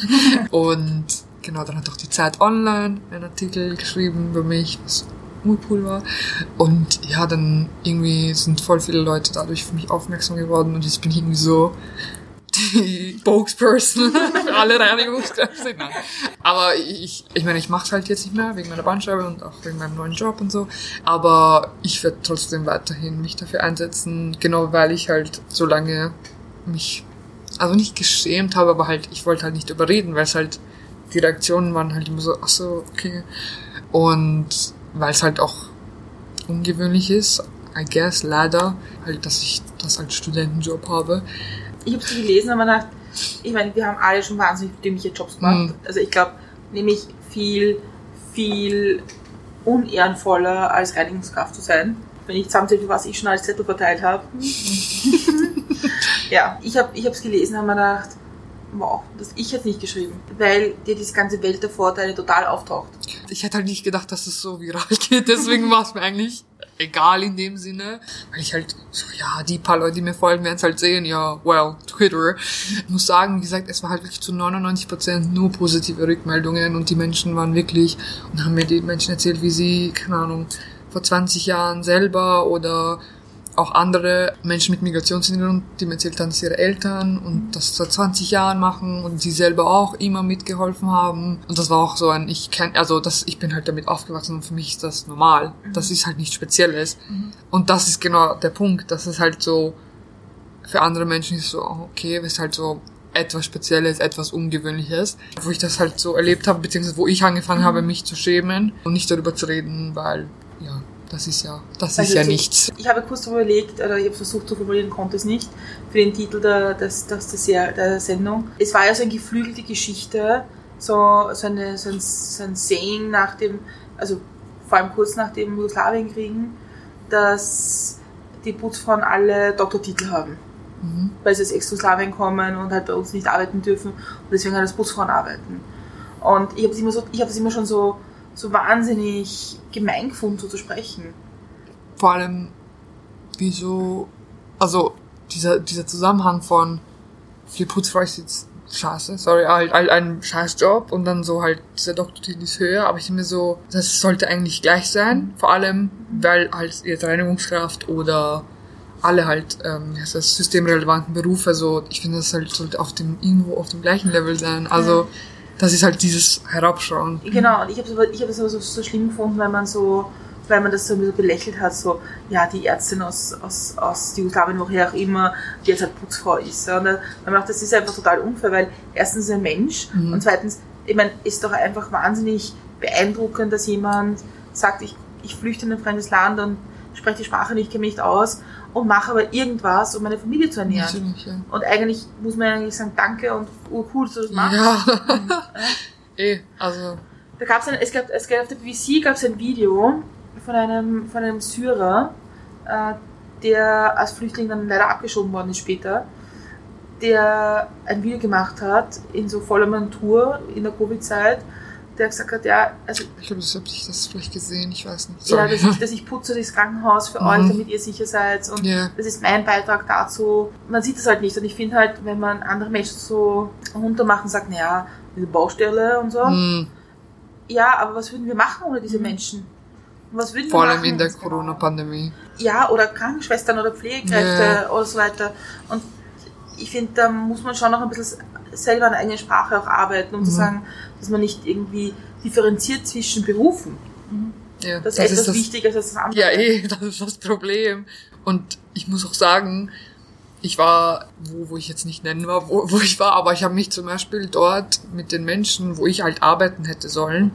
und genau, dann hat auch die Zeit online einen Artikel geschrieben über mich, was war. Und ja, dann irgendwie sind voll viele Leute dadurch für mich aufmerksam geworden und jetzt bin ich irgendwie so die Spokesperson für alle Reinigungskräfte. Nein. Aber ich, ich meine, ich mache es halt jetzt nicht mehr wegen meiner Bandscheibe und auch wegen meinem neuen Job und so. Aber ich werde trotzdem weiterhin mich dafür einsetzen, genau weil ich halt so lange mich, also nicht geschämt habe, aber halt, ich wollte halt nicht überreden, weil es halt, die Reaktionen waren halt immer so, ach so, okay. Und weil es halt auch ungewöhnlich ist, I guess, leider, halt, dass ich das als Studentenjob habe. Ich habe sie gelesen, aber nach, ich meine, wir haben alle schon wahnsinnig dämliche Jobs gemacht. Mhm. Also ich glaube, nämlich viel, viel unehrenvoller als Reinigungskraft zu sein. Wenn ich zusammenzähle, was ich schon als Zettel verteilt habe. ja, ich habe es gelesen, habe mir gedacht, wow, das ich jetzt nicht geschrieben, weil dir diese ganze Welt der Vorteile total auftaucht. Ich hätte halt nicht gedacht, dass es so viral geht, deswegen war es mir eigentlich egal in dem Sinne, weil ich halt so, ja, die paar Leute, die mir folgen, werden es halt sehen, ja, well, Twitter. Ich muss sagen, wie gesagt, es war halt wirklich zu 99% nur positive Rückmeldungen und die Menschen waren wirklich, und haben mir die Menschen erzählt, wie sie, keine Ahnung, vor 20 Jahren selber oder auch andere Menschen mit Migrationshintergrund, die mir erzählt haben, dass ihre Eltern und das seit 20 Jahren machen und sie selber auch immer mitgeholfen haben. Und das war auch so ein, ich kenn, also das, ich bin halt damit aufgewachsen und für mich ist das normal. Das ist halt nichts Spezielles. Und das ist genau der Punkt, dass es halt so, für andere Menschen ist so, oh, okay, es ist halt so etwas Spezielles, etwas Ungewöhnliches, wo ich das halt so erlebt habe, beziehungsweise wo ich angefangen habe, mich zu schämen und nicht darüber zu reden, weil, das ist ja, das ist Also ja so- nichts. Ich habe kurz darüber überlegt, oder ich habe versucht zu formulieren, konnte es nicht, für den Titel der, des, des, der, der Sendung. Es war ja so eine geflügelte Geschichte, so, so, eine, so, ein, so ein Saying nach dem, also vor allem kurz nach dem Jugoslawienkriegen, dass die Putzfrauen alle Doktortitel haben. Mhm. Weil sie aus Ex-Jugoslawien kommen und halt bei uns nicht arbeiten dürfen und deswegen halt als Putzfrauen arbeiten. Und ich habe es immer, so, ich hab es immer schon so, so wahnsinnig gemein gefunden, so zu sprechen. vor allem, wieso, also dieser, dieser Zusammenhang von, die Putzfrau ist jetzt scheiße, sorry, halt, halt ein Scheißjob und dann so halt dieser Doktortitel ist höher, aber ich finde mir so, das sollte eigentlich gleich sein, vor allem, weil halt jetzt Reinigungskraft oder alle halt, ähm, das, systemrelevanten Berufe, so, ich finde, das halt sollte auf dem, irgendwo auf dem gleichen Level sein, also, das ist halt dieses Herabschauen. Genau, und ich habe es aber, ich hab aber so, so schlimm gefunden, weil man so, weil man das so ein bisschen belächelt hat, so, ja, die Ärztin aus, aus, aus Jugoslawien, woher auch immer, die jetzt halt Putzfrau ist. Ja. Und dann, man macht, das ist einfach total unfair, weil erstens ist ein Mensch Mhm. und zweitens, ich meine, ist doch einfach wahnsinnig beeindruckend, dass jemand sagt, ich, ich flüchte in ein fremdes Land und spreche die Sprache nicht, kenne mich nicht aus und mache aber irgendwas, um meine Familie zu ernähren. Natürlich, ja. Und eigentlich muss man eigentlich sagen, danke und urcool, dass du das machst. Ja. eh, also, Da gab's ein, es gab, es gab auf der BBC gab es ein Video von einem, von einem Syrer, äh, der als Flüchtling dann leider abgeschoben worden ist später, der ein Video gemacht hat in so voller Montur in der Covid-Zeit, der gesagt hat, ja, also ich glaube, das habe ich das vielleicht gesehen, ich weiß nicht. ja, Sorry. dass ich, dass ich putze das Krankenhaus für Mhm. euch, damit ihr sicher seid und Ja. das ist mein Beitrag dazu. Man sieht das halt nicht und ich finde halt, wenn man andere Menschen so runtermacht und sagt, naja, diese Baustelle und so, Hm, ja, aber was würden wir machen ohne diese Menschen? Was würden vor wir allem machen? in der Corona-Pandemie. Ja, oder Krankenschwestern oder Pflegekräfte oder so weiter. Und ich finde, da muss man schon noch ein bisschen selber an der eigenen Sprache auch arbeiten, um zu Mhm. sagen, dass man nicht irgendwie differenziert zwischen Berufen. Ja, Das ist etwas wichtiger als das andere. Ja, eh, das ist das Problem. Und ich muss auch sagen, ich war, wo, wo ich jetzt nicht nennen war, wo, wo ich war, aber ich habe mich zum Beispiel dort mit den Menschen, wo ich halt arbeiten hätte sollen,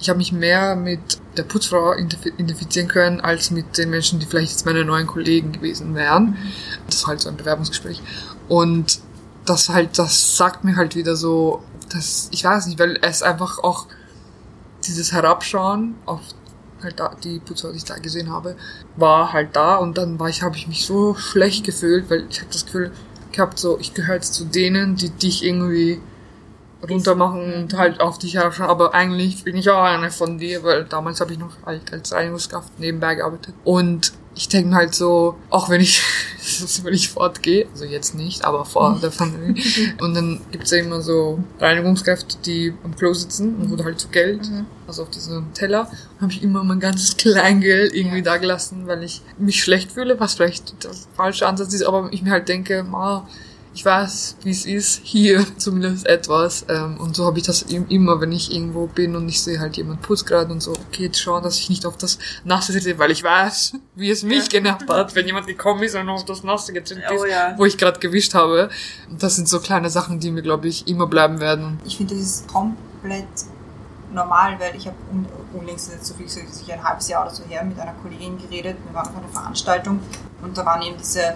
ich habe mich mehr mit der Putzfrau identif- identifizieren können, als mit den Menschen, die vielleicht jetzt meine neuen Kollegen gewesen wären. Das war halt so ein Bewerbungsgespräch. Und das halt, das sagt mir halt wieder so, dass, ich weiß nicht, weil es einfach auch dieses Herabschauen auf halt da, die Putzfrau, die ich da gesehen habe, war halt da und dann war ich, habe ich mich so schlecht gefühlt, weil ich habe das Gefühl gehabt, so, ich gehöre jetzt zu denen, die dich irgendwie runtermachen und halt auf dich herabschauen, aber eigentlich bin ich auch eine von dir, weil damals habe ich noch halt als Reinigungskraft nebenbei gearbeitet. Und ich denke halt so, auch wenn ich, wenn ich fortgehe, also jetzt nicht, aber vor der Pandemie, und dann gibt's ja immer so Reinigungskräfte, die am Klo sitzen und wurde halt zu Geld, also auf diesem Teller, habe ich immer mein ganzes Kleingeld irgendwie da gelassen, weil ich mich schlecht fühle, was vielleicht der falsche Ansatz ist, aber ich mir halt denke, ma, ich weiß, wie es ist, hier zumindest etwas. Ähm, und so habe ich das im- immer, wenn ich irgendwo bin und ich sehe halt jemand putzt gerade und so, okay, jetzt schauen, dass ich nicht auf das Nasse sitze, weil ich weiß, wie es mich genervt hat, wenn jemand gekommen ist und auf das Nasse getreten Oh ist, ja. wo ich gerade gewischt habe. Und das sind so kleine Sachen, die mir, glaube ich, immer bleiben werden. Ich finde, das ist komplett normal, weil ich habe un unlängst, jetzt so viel, gesagt, sicher ein halbes Jahr oder so her, mit einer Kollegin geredet. Wir waren auf einer Veranstaltung und da waren eben diese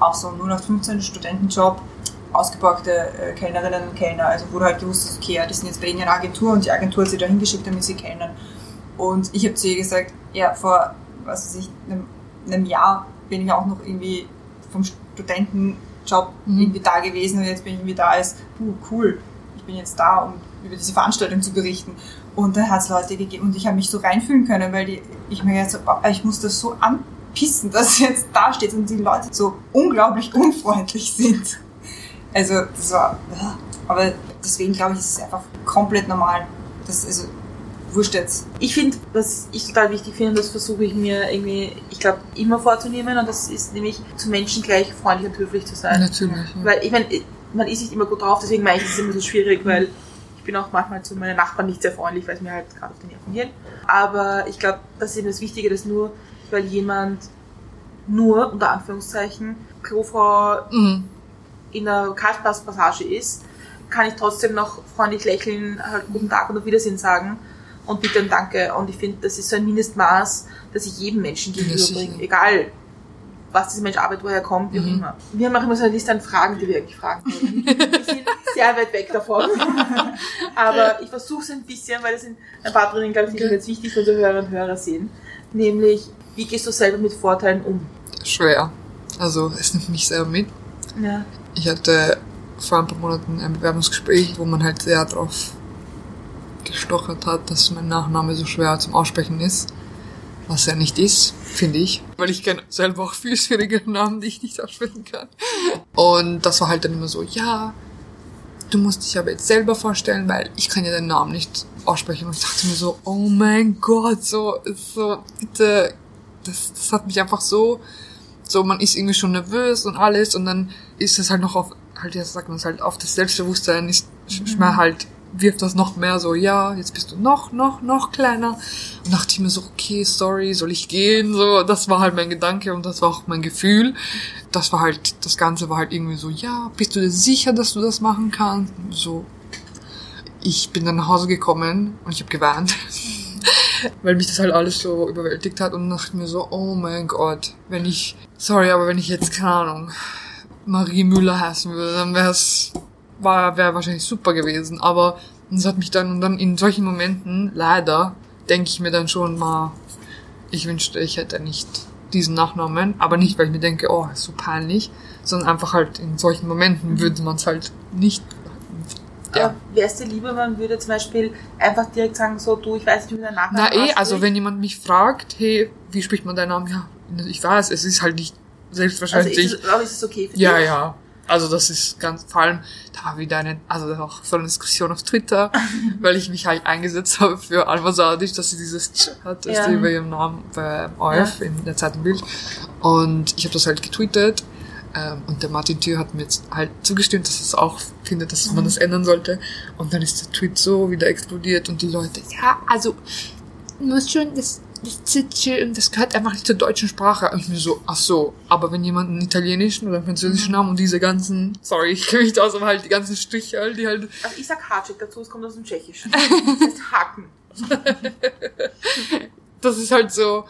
auch so 0815 Studentenjob, ausgeborgte äh, Kellnerinnen und Kellner. Also wurde halt gewusst, okay, ja, die sind jetzt bei irgendeiner Agentur und die Agentur hat sie da hingeschickt, damit sie kellnern. Und ich habe zu ihr gesagt, ja, vor, was weiß ich, einem, einem Jahr bin ich auch noch irgendwie vom Studentenjob Mhm. irgendwie da gewesen und jetzt bin ich irgendwie da als, uh, cool, ich bin jetzt da, um über diese Veranstaltung zu berichten. Und dann hat es Leute gegeben und ich habe mich so reinfühlen können, weil die, ich mir jetzt so, boah, ich muss das so anpissen, dass es jetzt da steht und die Leute so unglaublich unfreundlich sind. Also das war, aber deswegen glaube ich, ist es einfach komplett normal. Das also wurscht jetzt. Ich finde, was ich total wichtig finde, und das versuche ich mir irgendwie, ich glaube, immer vorzunehmen, und das ist nämlich zu Menschen gleich freundlich und höflich zu sein. Natürlich. Ja. Weil ich meine, man ist nicht immer gut drauf, deswegen meine ich, es ist immer so schwierig, weil ich bin auch manchmal zu meinen Nachbarn nicht sehr freundlich, weil es mir halt gerade auf den Nerven geht. Aber ich glaube, das ist eben das Wichtige, dass nur, weil jemand nur, unter Anführungszeichen, Klofrau Mhm. in der Karlsplatz-Passage ist, kann ich trotzdem noch freundlich lächeln, halt guten Tag und auf Wiedersehen sagen und bitte und danke. Und ich finde, das ist so ein Mindestmaß, das ich jedem Menschen gegenüberbringe. Egal, was dieser Mensch arbeitet, woher er kommt, wie auch Mhm. immer. Wir haben auch immer so eine Liste an Fragen, die wir eigentlich fragen wollen. Wir sind sehr weit weg davon. Aber ich versuche es ein bisschen, weil es sind ein paar drinnen, glaube ich, die Okay. jetzt wichtig für unsere Hörerinnen und Hörer sehen. Nämlich, wie gehst du selber mit Vorteilen um? Schwer. Also, es nimmt mich sehr mit. Ja. Ich hatte vor ein paar Monaten ein Bewerbungsgespräch, wo man halt sehr drauf gestochert hat, dass mein Nachname so schwer zum Aussprechen ist. Was er nicht ist, finde ich. Weil ich kenne selber auch viel schwierigere Namen, die ich nicht aussprechen kann. Und das war halt dann immer so, ja, du musst dich aber jetzt selber vorstellen, weil ich kann ja deinen Namen nicht aussprechen. Und ich dachte mir so, oh mein Gott, so, so, bitte, das, das hat mich einfach so, so, man ist irgendwie schon nervös und alles und dann ist es halt noch auf, halt, ja, sagt man es halt, auf das Selbstbewusstsein ist, mhm. halt, wirft das noch mehr so, ja, jetzt bist du noch, noch, noch kleiner. Und dachte ich mir so, okay, sorry, soll ich gehen? So, das war halt mein Gedanke und das war auch mein Gefühl. Das war halt, das Ganze war halt irgendwie so, ja, bist du dir sicher, dass du das machen kannst? So, ich bin dann nach Hause gekommen und ich habe gewarnt. weil mich das halt alles so überwältigt hat und dachte mir so, oh mein Gott, wenn ich, sorry, aber wenn ich jetzt, keine Ahnung, Marie Müller heißen würde, dann wäre es, war, wäre wahrscheinlich super gewesen, aber das hat mich dann, und dann in solchen Momenten, leider, denke ich mir dann schon mal, ich wünschte, ich hätte nicht diesen Nachnamen, aber nicht, weil ich mir denke, oh, ist so peinlich, sondern einfach halt in solchen Momenten würde man es halt nicht ja. Wäre es dir lieber, man würde zum Beispiel einfach direkt sagen, so, du, ich weiß nicht, wie dein Nachname Na eh, also wenn jemand mich fragt, hey, wie spricht man deinen Namen? Ja, ich weiß, es ist halt nicht selbstverständlich. Also ist es, aber ist es okay für dich? Ja, ja. Also das ist ganz, vor allem, da war wieder eine, also auch so eine Diskussion auf Twitter, weil ich mich halt eingesetzt habe für Alma Sadic, dass sie dieses Tsch hat, das ja. die bei ihrem Namen bei ORF ja. in der Zeitung Bild. Und ich habe das halt getweetet. Ähm, und der Martin Thür hat mir jetzt halt zugestimmt, dass es auch findet, dass mhm. man das ändern sollte. Und dann ist der Tweet so wieder explodiert und die Leute, ja, also, muss schon, das das das gehört einfach nicht zur deutschen Sprache. Und ich mir so, ach so, aber wenn jemand einen italienischen oder einen französischen Namen und diese ganzen, sorry, ich kenne mich da aus, aber halt die ganzen Striche, die halt... Also ich sag Hacek dazu, es kommt aus dem Tschechischen. Das heißt Haken. das ist halt so,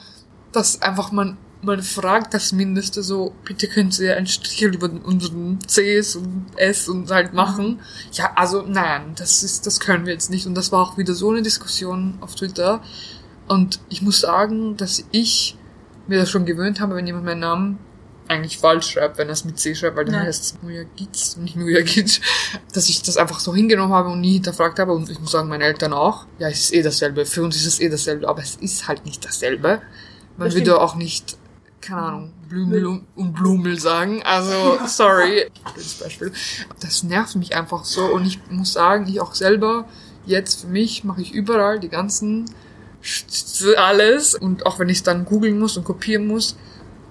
dass einfach man, man fragt das Mindeste so, bitte könnt ihr ein Strichel über unseren Cs und S und halt machen. Ja, also nein, das ist, das können wir jetzt nicht. Und das war auch wieder so eine Diskussion auf Twitter, und ich muss sagen, dass ich mir das schon gewöhnt habe, wenn jemand meinen Namen eigentlich falsch schreibt, wenn er es mit C schreibt, weil dann ja. heißt es Mujagic und nicht Mujagic, dass ich das einfach so hingenommen habe und nie hinterfragt habe und ich muss sagen, meine Eltern auch. Ja, es ist eh dasselbe. Für uns ist es eh dasselbe, aber es ist halt nicht dasselbe. Man würde auch nicht, keine Ahnung, Blümel und Blumel sagen. Also, sorry. Das Beispiel. Das nervt mich einfach so und ich muss sagen, ich auch selber, jetzt für mich mache ich überall die ganzen alles. Und auch wenn ich es dann googeln muss und kopieren muss,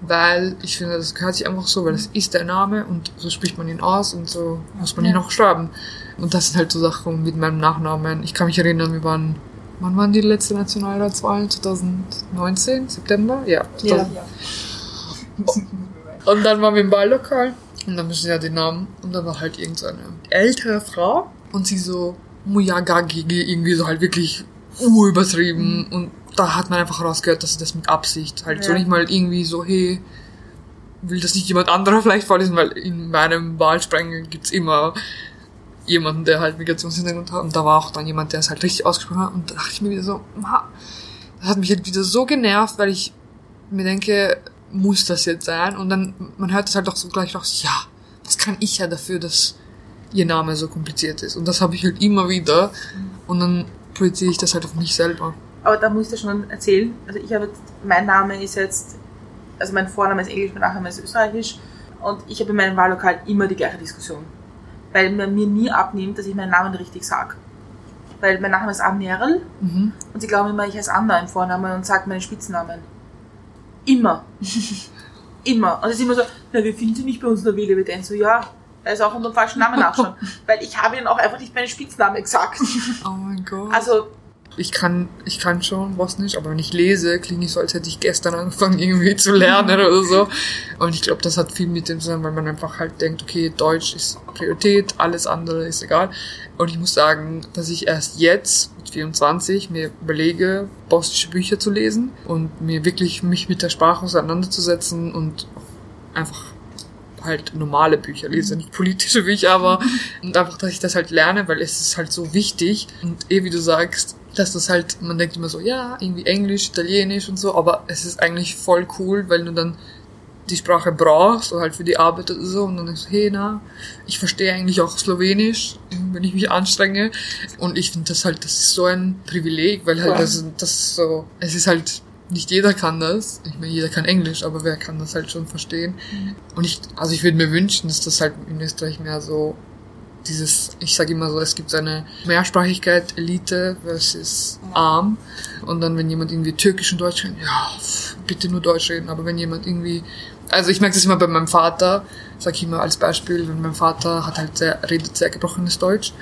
weil ich finde, das gehört sich einfach so, weil das ist der Name und so spricht man ihn aus und so muss man ja. ihn auch schreiben. Und das sind halt so Sachen mit meinem Nachnamen. Ich kann mich erinnern, wir waren, wann waren die letzte Nationalratswahlen? 2019? September? Ja. 2000. ja. Und dann waren wir im Wahllokal und dann müssen ja die Namen und dann war halt irgendeine ältere Frau und sie so Muyagagi irgendwie so halt wirklich übertrieben und da hat man einfach rausgehört, dass sie das mit Absicht halt ja. so nicht mal irgendwie so, hey, will das nicht jemand anderer vielleicht vorlesen, weil in meinem Wahlsprengel gibt's immer jemanden, der halt Migrationshintergrund hat und da war auch dann jemand, der es halt richtig ausgesprochen hat und da dachte ich mir wieder so, das hat mich halt wieder so genervt, weil ich mir denke, muss das jetzt sein? Und dann, man hört es halt auch so gleich raus, ja, was kann ich ja dafür, dass ihr Name so kompliziert ist? Und das habe ich halt immer wieder. Und dann projiziere ich das halt auf mich selber. Aber da muss ich dir schon erzählen. Also ich habe jetzt, mein Name ist jetzt, also mein Vorname ist Englisch, mein Nachname ist Österreichisch. Und ich habe in meinem Wahllokal immer die gleiche Diskussion. Weil man mir nie abnimmt, dass ich meinen Namen richtig sage. Weil mein Name ist Amerl mhm. und sie glauben immer, ich heiße Anna im Vornamen und sage meinen Spitznamen. Immer. immer. Und es ist immer so, na, wir finden Sie nicht bei uns in der Wählerevidenz. So, ja, er ist auch unter dem falschen Namen nachschauen. weil ich habe ihnen auch einfach nicht meinen Spitznamen gesagt. Oh mein Gott. Also. Ich kann, ich kann schon was nicht, aber wenn ich lese, klinge ich so, als hätte ich gestern angefangen irgendwie zu lernen oder so. Und ich glaube, das hat viel mit dem zu tun, weil man einfach halt denkt, okay, Deutsch ist Priorität, alles andere ist egal. Und ich muss sagen, dass ich erst jetzt mit 24 mir überlege, bosnische Bücher zu lesen und mir wirklich mich mit der Sprache auseinanderzusetzen und einfach halt normale Bücher lese, nicht politische Bücher, aber und einfach, dass ich das halt lerne, weil es ist halt so wichtig und eh wie du sagst, dass das halt, man denkt immer so, ja, irgendwie Englisch, Italienisch und so, aber es ist eigentlich voll cool, weil du dann die Sprache brauchst oder halt für die Arbeit oder so und dann denkst du, hey, na, ich verstehe eigentlich auch Slowenisch, wenn ich mich anstrenge und ich finde das halt, das ist so ein Privileg, weil halt das, das ist so, es ist halt nicht jeder kann das. Ich meine, jeder kann Englisch, aber wer kann das halt schon verstehen? Mhm. Und ich, also ich würde mir wünschen, dass das halt in Österreich mehr so dieses, ich sage immer so, es gibt eine Mehrsprachigkeit, Elite versus arm. Und dann, wenn jemand irgendwie Türkisch und Deutsch redet, ja, bitte nur Deutsch reden. Aber wenn jemand irgendwie, also ich merke das immer bei meinem Vater, sage ich immer als Beispiel, wenn mein Vater hat halt sehr, redet sehr gebrochenes Deutsch.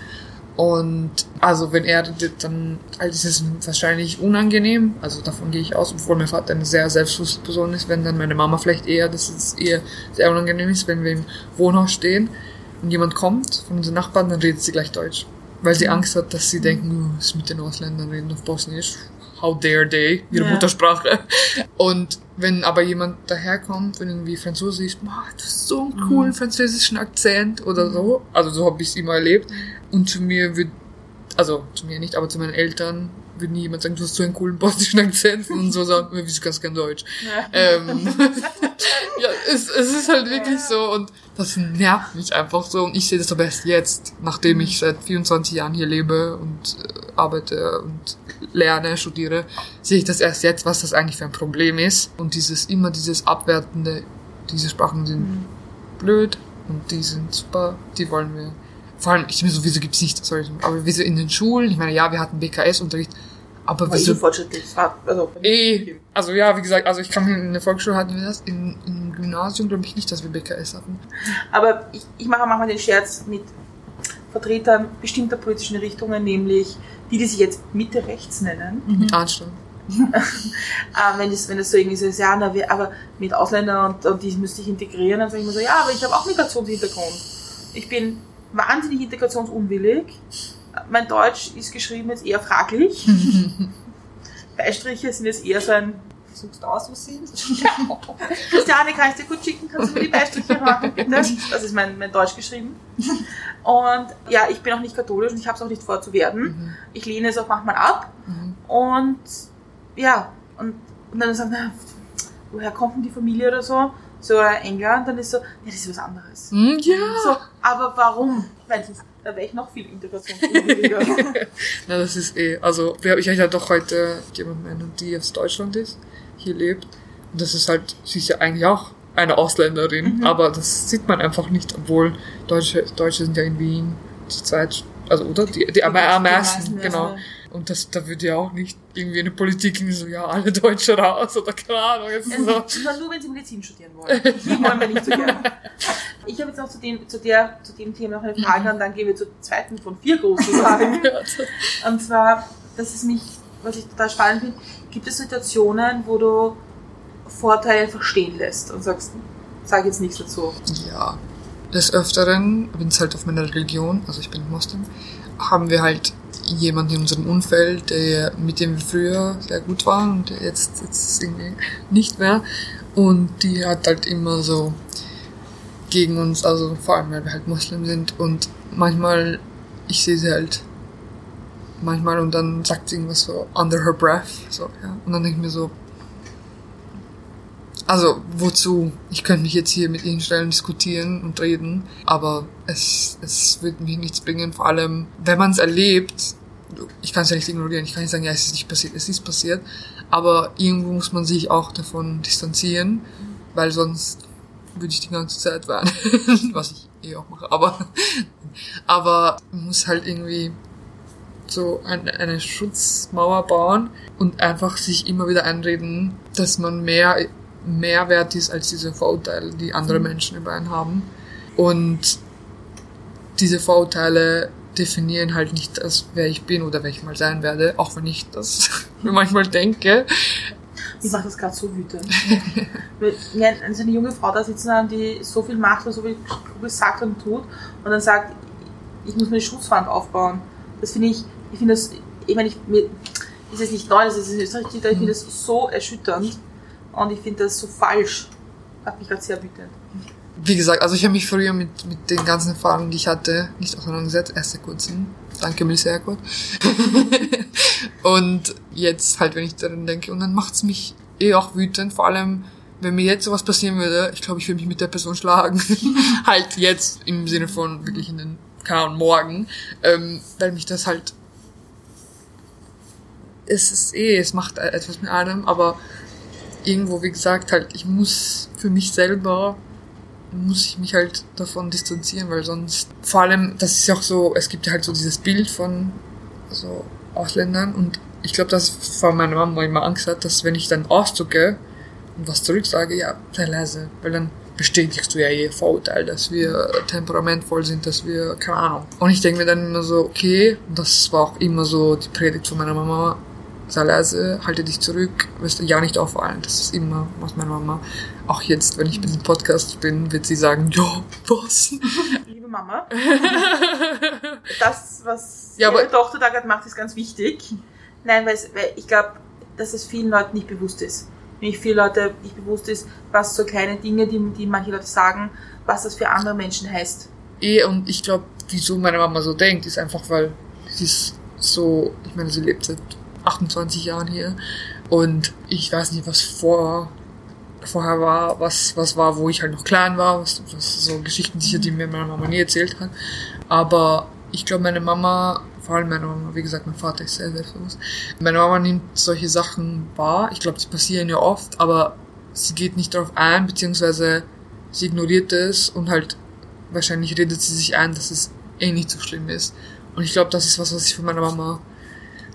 Und also wenn er redet, dann halt ist es wahrscheinlich unangenehm. Also davon gehe ich aus, obwohl mein Vater eine sehr selbstbewusste Person ist, wenn dann meine Mama vielleicht eher, dass es eher sehr unangenehm ist, wenn wir im Wohnhaus stehen und jemand kommt von unseren Nachbarn, dann redet sie gleich Deutsch. Weil sie Angst hat, dass sie denken, oh, ist mit den Ausländern reden auf Bosnisch. How dare they? Ihre Ja. Muttersprache. Und wenn aber jemand daherkommt und irgendwie Französisch, oh, du hast so einen coolen französischen Akzent oder so. Also so habe ich es immer erlebt. Und zu mir wird, also zu mir nicht, aber zu meinen Eltern würde nie jemand sagen, du hast so einen coolen bosnischen Akzent und so sagen, wieso kannst du kein Deutsch? Ähm, ja, es, es ist halt wirklich so und das nervt mich einfach so und ich sehe das aber erst jetzt, nachdem ich seit 24 Jahren hier lebe und äh, arbeite und lerne, studiere, sehe ich das erst jetzt, was das eigentlich für ein Problem ist und dieses immer dieses abwertende, diese Sprachen sind blöd und die sind super, die wollen wir. Vor allem, ich mir so, wieso gibt's nicht, sorry, aber wieso in den Schulen? Ich meine, ja, wir hatten BKS-Unterricht, aber ich wieso so fortschrittlich. Also, Eh, also ja, wie gesagt, also ich kann in der Volksschule hatten wir das, in, im Gymnasium glaube ich nicht, dass wir BKS hatten. Aber ich, ich mache manchmal den Scherz mit Vertretern bestimmter politischen Richtungen, nämlich die, die sich jetzt Mitte rechts nennen. Mit Anstand. Äh, wenn, das, wenn das so irgendwie so ist, ja, na, wir, aber mit Ausländern und, und die müsste ich integrieren, dann sage ich mir so, ja, aber ich habe auch Migrationshintergrund. Ich bin wahnsinnig integrationsunwillig. Mein Deutsch ist geschrieben jetzt eher fraglich. Beistriche sind jetzt eher so ein Suchst du aus, was sie ist? Christiane, kann ich dir gut schicken? Kannst du mir die Beistriche machen, bitte? Das ist mein, mein Deutsch geschrieben. Und ja, ich bin auch nicht katholisch und ich habe es auch nicht vor zu werden. Ich lehne es auch manchmal ab. Und ja, und, und dann sagen, na, woher kommt denn die Familie oder so? So England, dann ist so, ja, das ist was anderes. Hm, ja. So, aber warum? Weil sonst, da wäre ich noch viel integrationsunwilliger. Na, das ist eh, also wir- ich hatte doch heute jemand meinen, die aus Deutschland ist, hier lebt. Und das ist halt, sie ist ja eigentlich auch eine Ausländerin, aber das sieht man einfach nicht, obwohl Deutsche, Deutsche sind ja in Wien die zweit, also oder? Die, die, am, am meisten, genau. Und das, da würde ja auch nicht irgendwie eine Politik irgendwie so, ja, alle Deutsche raus oder keine Ahnung. Jetzt ist so. Nur, wenn sie Medizin studieren wollen. Die wollen wir nicht so gerne. Ich habe jetzt noch zu dem, zu, der, zu dem Thema noch eine Frage und dann gehen wir zur zweiten von vier großen Fragen. Und zwar, das ist mich, was ich total spannend finde, gibt es Situationen, wo du Vorteile einfach stehen lässt und sagst, sag jetzt nichts dazu. Ja. Des Öfteren, wenn es halt auf meine Religion, also ich bin Moslem, haben wir halt jemanden in unserem Umfeld, der, mit dem wir früher sehr gut waren und der jetzt, jetzt irgendwie nicht mehr. Und die hat halt immer so gegen uns, also vor allem, weil wir halt Moslem sind und manchmal, ich sehe sie halt manchmal und dann sagt sie irgendwas so under her breath, so, ja. Und dann denke ich mir so, also, wozu? Ich könnte mich jetzt hier mit ihnen stellen, diskutieren und reden, aber es, es wird mich nichts bringen, vor allem, wenn man es erlebt, ich kann es ja nicht ignorieren, ich kann nicht sagen, ja, es ist nicht passiert, es ist passiert, aber irgendwo muss man sich auch davon distanzieren, weil sonst würde ich die ganze Zeit weinen, was ich eh auch mache, aber, aber man muss halt irgendwie so ein, eine Schutzmauer bauen und einfach sich immer wieder einreden, dass man mehr, mehr wert ist als diese Vorurteile, die andere Menschen über einen haben. Und diese Vorurteile definieren halt nicht das, wer ich bin oder wer ich mal sein werde, auch wenn ich das manchmal denke. Ich mache das gerade so wütend. Weil mir so eine junge Frau da sitzen haben, die so viel macht und so viel Kluges sagt und tut und dann sagt, ich muss mir eine Schutzwand aufbauen. Das finde ich, ich finde das, ich meine, ich, mir, ist es nicht neu, das ist in Österreich, ich finde das so erschütternd und ich finde das so falsch. Hat mich gerade sehr wütend. Wie gesagt, also ich habe mich früher mit, mit den ganzen Erfahrungen, die ich hatte, nicht auseinandergesetzt, erst seit kurzem. Danke, Erkot. und jetzt halt, wenn ich daran denke, und dann macht's mich eh auch wütend, vor allem, wenn mir jetzt sowas passieren würde, ich glaube, ich würde mich mit der Person schlagen. halt jetzt im Sinne von wirklich in den Ahnung, morgen, ähm, weil mich das halt es ist eh, es macht etwas mit einem, aber irgendwo, wie gesagt, halt, ich muss für mich selber muss ich mich halt davon distanzieren, weil sonst, vor allem, das ist ja auch so, es gibt ja halt so dieses Bild von so Ausländern und ich glaube, dass vor meiner Mama immer Angst hat, dass wenn ich dann ausdrücke und was zurück sage, ja, sei leise, weil dann bestätigst du ja ihr Vorurteil, dass wir temperamentvoll sind, dass wir, keine Ahnung. Und ich denke mir dann immer so, okay, und das war auch immer so die Predigt von meiner Mama, sei leise, halte dich zurück, wirst ja nicht auffallen. Das ist immer, was meine Mama, auch jetzt, wenn ich mit dem Podcast bin, wird sie sagen, ja, was? Liebe Mama, das, was Ja, ihre aber- Tochter da gerade macht, ist ganz wichtig. Nein, weil, es, weil ich glaube, dass es vielen Leuten nicht bewusst ist. Nicht viele Leute nicht bewusst ist, was so kleine Dinge, die, die manche Leute sagen, was das für andere Menschen heißt. Eh, und ich glaube, wieso meine Mama so denkt, ist einfach, weil sie ist so, ich meine, sie lebt seit 28 Jahren hier und ich weiß nicht, was vor, vorher war, was, was war, wo ich halt noch klein war, was, was so Geschichten sicher, die mir meine Mama nie erzählt hat. Aber ich glaube, meine Mama, vor allem meine Mama, wie gesagt, mein Vater ist sehr selbstbewusst. Meine Mama nimmt solche Sachen wahr. Ich glaube, die passieren ja oft, aber sie geht nicht darauf ein, beziehungsweise sie ignoriert es und halt wahrscheinlich redet sie sich ein, dass es eh nicht so schlimm ist. Und ich glaube, das ist was, was ich von meiner Mama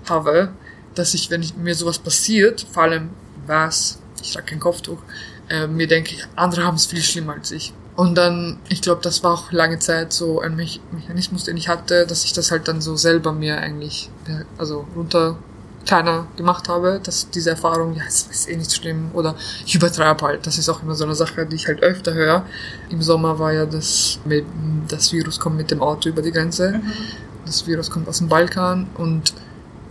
habe, dass ich, wenn ich, mir sowas passiert, vor allem was, ich trage kein Kopftuch, äh, mir denke, andere haben es viel schlimmer als ich. Und dann, ich glaube, das war auch lange Zeit so ein Me Mechanismus, den ich hatte, dass ich das halt dann so selber mir eigentlich, also runter kleiner gemacht habe, dass diese Erfahrung, ja, es ist eh nicht so schlimm oder ich übertreibe halt. Das ist auch immer so eine Sache, die ich halt öfter höre. Im Sommer war ja das, mit, das Virus kommt mit dem Auto über die Grenze. Das Virus kommt aus dem Balkan und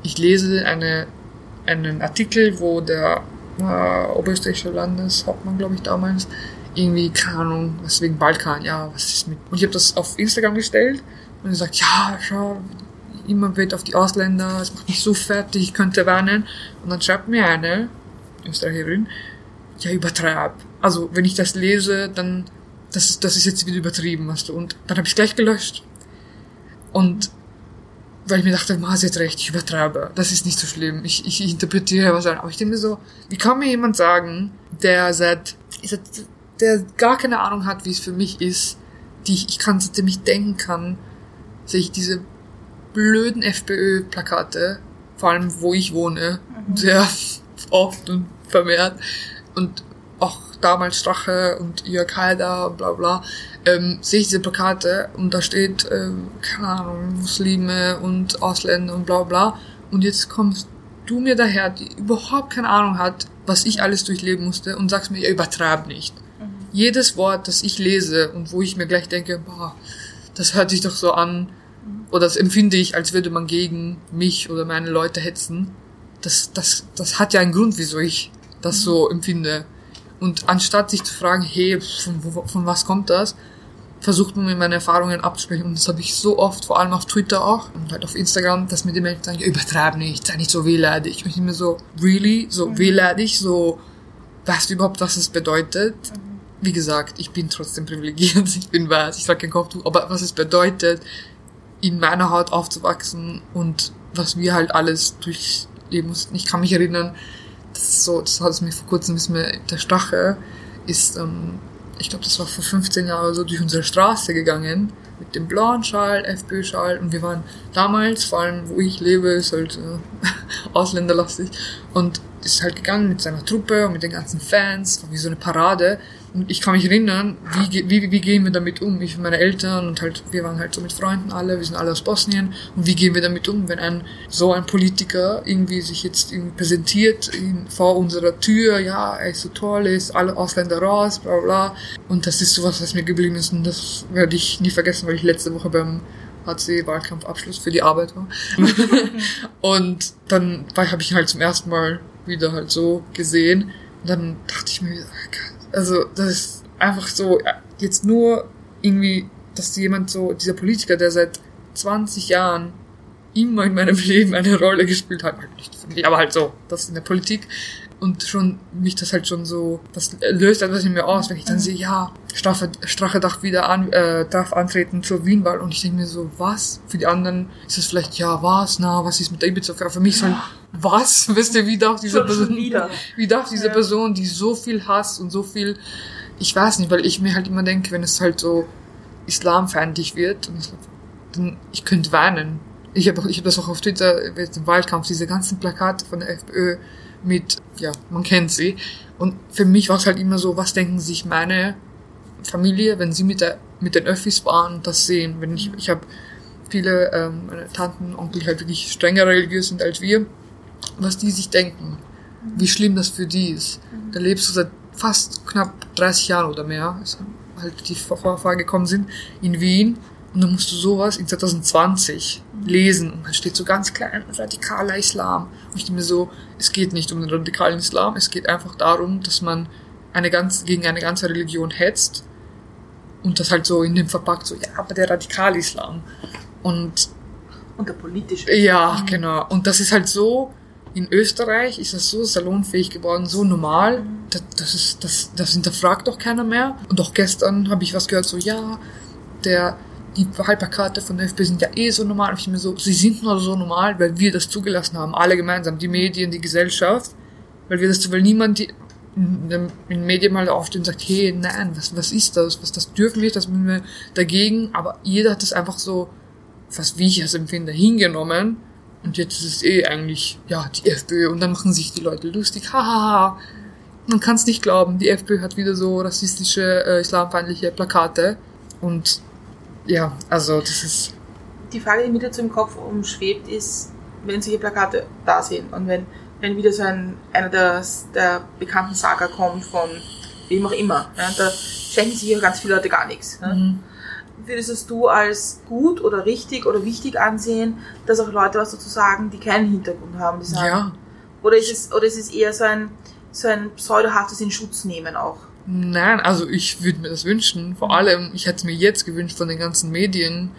ich lese eine, einen Artikel, wo der äh, oberösterreichische Landeshauptmann, glaube ich, damals, irgendwie, keine Ahnung, was wegen Balkan, ja, was ist mit. Und ich habe das auf Instagram gestellt und er sagt, ja, schau, immer wird auf die Ausländer, es macht mich so fertig, ich könnte weinen. Und dann schreibt mir eine Österreicherin, ja, übertreib. Also, wenn ich das lese, dann, das ist, das ist jetzt wieder übertrieben, weißt du. Und dann habe ich gleich gelöscht. Und weil ich mir dachte, Ma, sie hat recht, ich übertreibe. Das ist nicht so schlimm. Ich, ich, ich interpretiere was an. Aber ich denke mir so, wie kann mir jemand sagen, der seit, seit der gar keine Ahnung hat, wie es für mich ist, die ich, ich kann, seitdem ich denken kann, sehe ich diese blöden FPÖ-Plakate, vor allem wo ich wohne, sehr oft und vermehrt. Und auch damals Strache und Jörg Haider, bla bla, ähm, sehe ich diese Plakate und da steht, ähm, keine Ahnung, Muslime und Ausländer und bla bla. Und jetzt kommst du mir daher, die überhaupt keine Ahnung hat, was ich alles durchleben musste und sagst mir, ja, übertreib nicht. Jedes Wort, das ich lese und wo ich mir gleich denke, boah, das hört sich doch so an, oder das empfinde ich, als würde man gegen mich oder meine Leute hetzen. Das, das, das hat ja einen Grund, wieso ich das so empfinde. Und anstatt sich zu fragen, hey, von, von was kommt das, versucht man mir meine Erfahrungen abzusprechen. Und das habe ich so oft, vor allem auf Twitter auch und halt auf Instagram, dass mir die Menschen sagen, ja, übertreib nicht, sei nicht so wehleidig. Und ich mir so, really? So wehleidig? So, weißt du überhaupt, was es bedeutet? Wie gesagt, ich bin trotzdem privilegiert, ich bin weiß, ich trage kein Kopftuch, aber was es bedeutet, in meiner Haut aufzuwachsen und was wir halt alles durchleben mussten. Ich kann mich erinnern, das ist so, das hat es mir vor kurzem, ist mir der Stache ist, ähm, ich glaube, das war vor 15 Jahren so, durch unsere Straße gegangen mit dem blauen Schal, FPÖ-Schal und wir waren damals, vor allem wo ich lebe, ist halt äh, ausländerlastig und ist halt gegangen mit seiner Truppe und mit den ganzen Fans, war wie so eine Parade ich kann mich erinnern, wie, wie, wie gehen wir damit um? Ich und meine Eltern und halt, wir waren halt so mit Freunden alle, wir sind alle aus Bosnien. Und wie gehen wir damit um, wenn ein, so ein Politiker irgendwie sich jetzt irgendwie präsentiert in, vor unserer Tür, ja, er ist so toll, ist alle Ausländer raus, bla, bla. Und das ist sowas, was mir geblieben ist und das werde ich nie vergessen, weil ich letzte Woche beim HC-Wahlkampfabschluss für die Arbeit war. und dann habe ich ihn halt zum ersten Mal wieder halt so gesehen. Und dann dachte ich mir, wieder, oh Gott, also das ist einfach so, äh, jetzt nur irgendwie, dass jemand so, dieser Politiker, der seit 20 Jahren immer in meinem Leben eine Rolle gespielt hat, halt nicht für mich, aber halt so, das in der Politik, und schon mich das halt schon so, das löst etwas in mir aus, wenn ich dann sehe, ja, Strafe, Strache darf wieder an, äh, darf antreten zur Wienwahl und ich denke mir so, was? Für die anderen ist es vielleicht, ja, was, na, was ist mit der Ibiza? Für mich ist halt, was? Wisst ihr, wie darf diese schon Person, wieder. wie darf diese Ja. Person, die so viel Hass und so viel, ich weiß nicht, weil ich mir halt immer denke, wenn es halt so islamfeindlich wird, dann ich könnte weinen. Ich habe ich hab das auch auf Twitter, im Wahlkampf, diese ganzen Plakate von der FPÖ mit, ja, man kennt sie. Und für mich war es halt immer so, was denken sich meine Familie, wenn sie mit, der, mit den Öffis und das sehen. Wenn ich, ich habe viele ähm, meine Tanten, Onkel, die halt wirklich strenger religiös sind als wir, was die sich denken, wie schlimm das für die ist. Da lebst du seit fast knapp 30 Jahren oder mehr, ist halt die Vorfahren gekommen sind, in Wien und dann musst du sowas in 2020 lesen und dann steht so ganz klein, radikaler Islam. Und ich denke mir so, es geht nicht um den radikalen Islam, es geht einfach darum, dass man eine ganz, gegen eine ganze Religion hetzt und das halt so in dem verpackt, so, ja, aber der radikale Islam. Und, Und der politische. ja, genau. Und das ist halt so, in Österreich ist das so salonfähig geworden, so normal. Das, das ist, das, das hinterfragt doch keiner mehr. Und auch gestern habe ich was gehört, so, ja, der, die Wahlplakate von der FPÖ sind ja eh so normal. Und ich mir so, sie sind nur so normal, weil wir das zugelassen haben. Alle gemeinsam. Die Medien, die Gesellschaft. Weil wir das, weil niemand die, in den in den Medien mal aufsteht und sagt, hey, nein, was, was ist das? Was, das dürfen wir, das müssen wir dagegen. Aber jeder hat das einfach so, fast wie ich es empfinde, hingenommen. Und jetzt ist es eh eigentlich, ja, die FPÖ. Und dann machen sich die Leute lustig. Hahaha. Man kann es nicht glauben. Die FPÖ hat wieder so rassistische, äh, islamfeindliche Plakate. Und ja, also das ist, Die Frage, die mir dazu im Kopf umschwebt, ist, wenn solche Plakate da sind und wenn, wenn wieder so ein, einer der, der bekannten Saga kommt von wem auch immer, ja, da schenken sich ja ganz viele Leute gar nichts. Ja. mhm. Würdest es du als gut oder richtig oder wichtig ansehen, dass auch Leute was dazu sagen, die keinen Hintergrund haben, die sagen, ja. Oder ist es, oder ist es eher so ein, so ein pseudohaftes in Schutz nehmen auch? Nein, also ich würde mir das wünschen. Vor allem, ich hätte mir jetzt gewünscht von den ganzen Medien,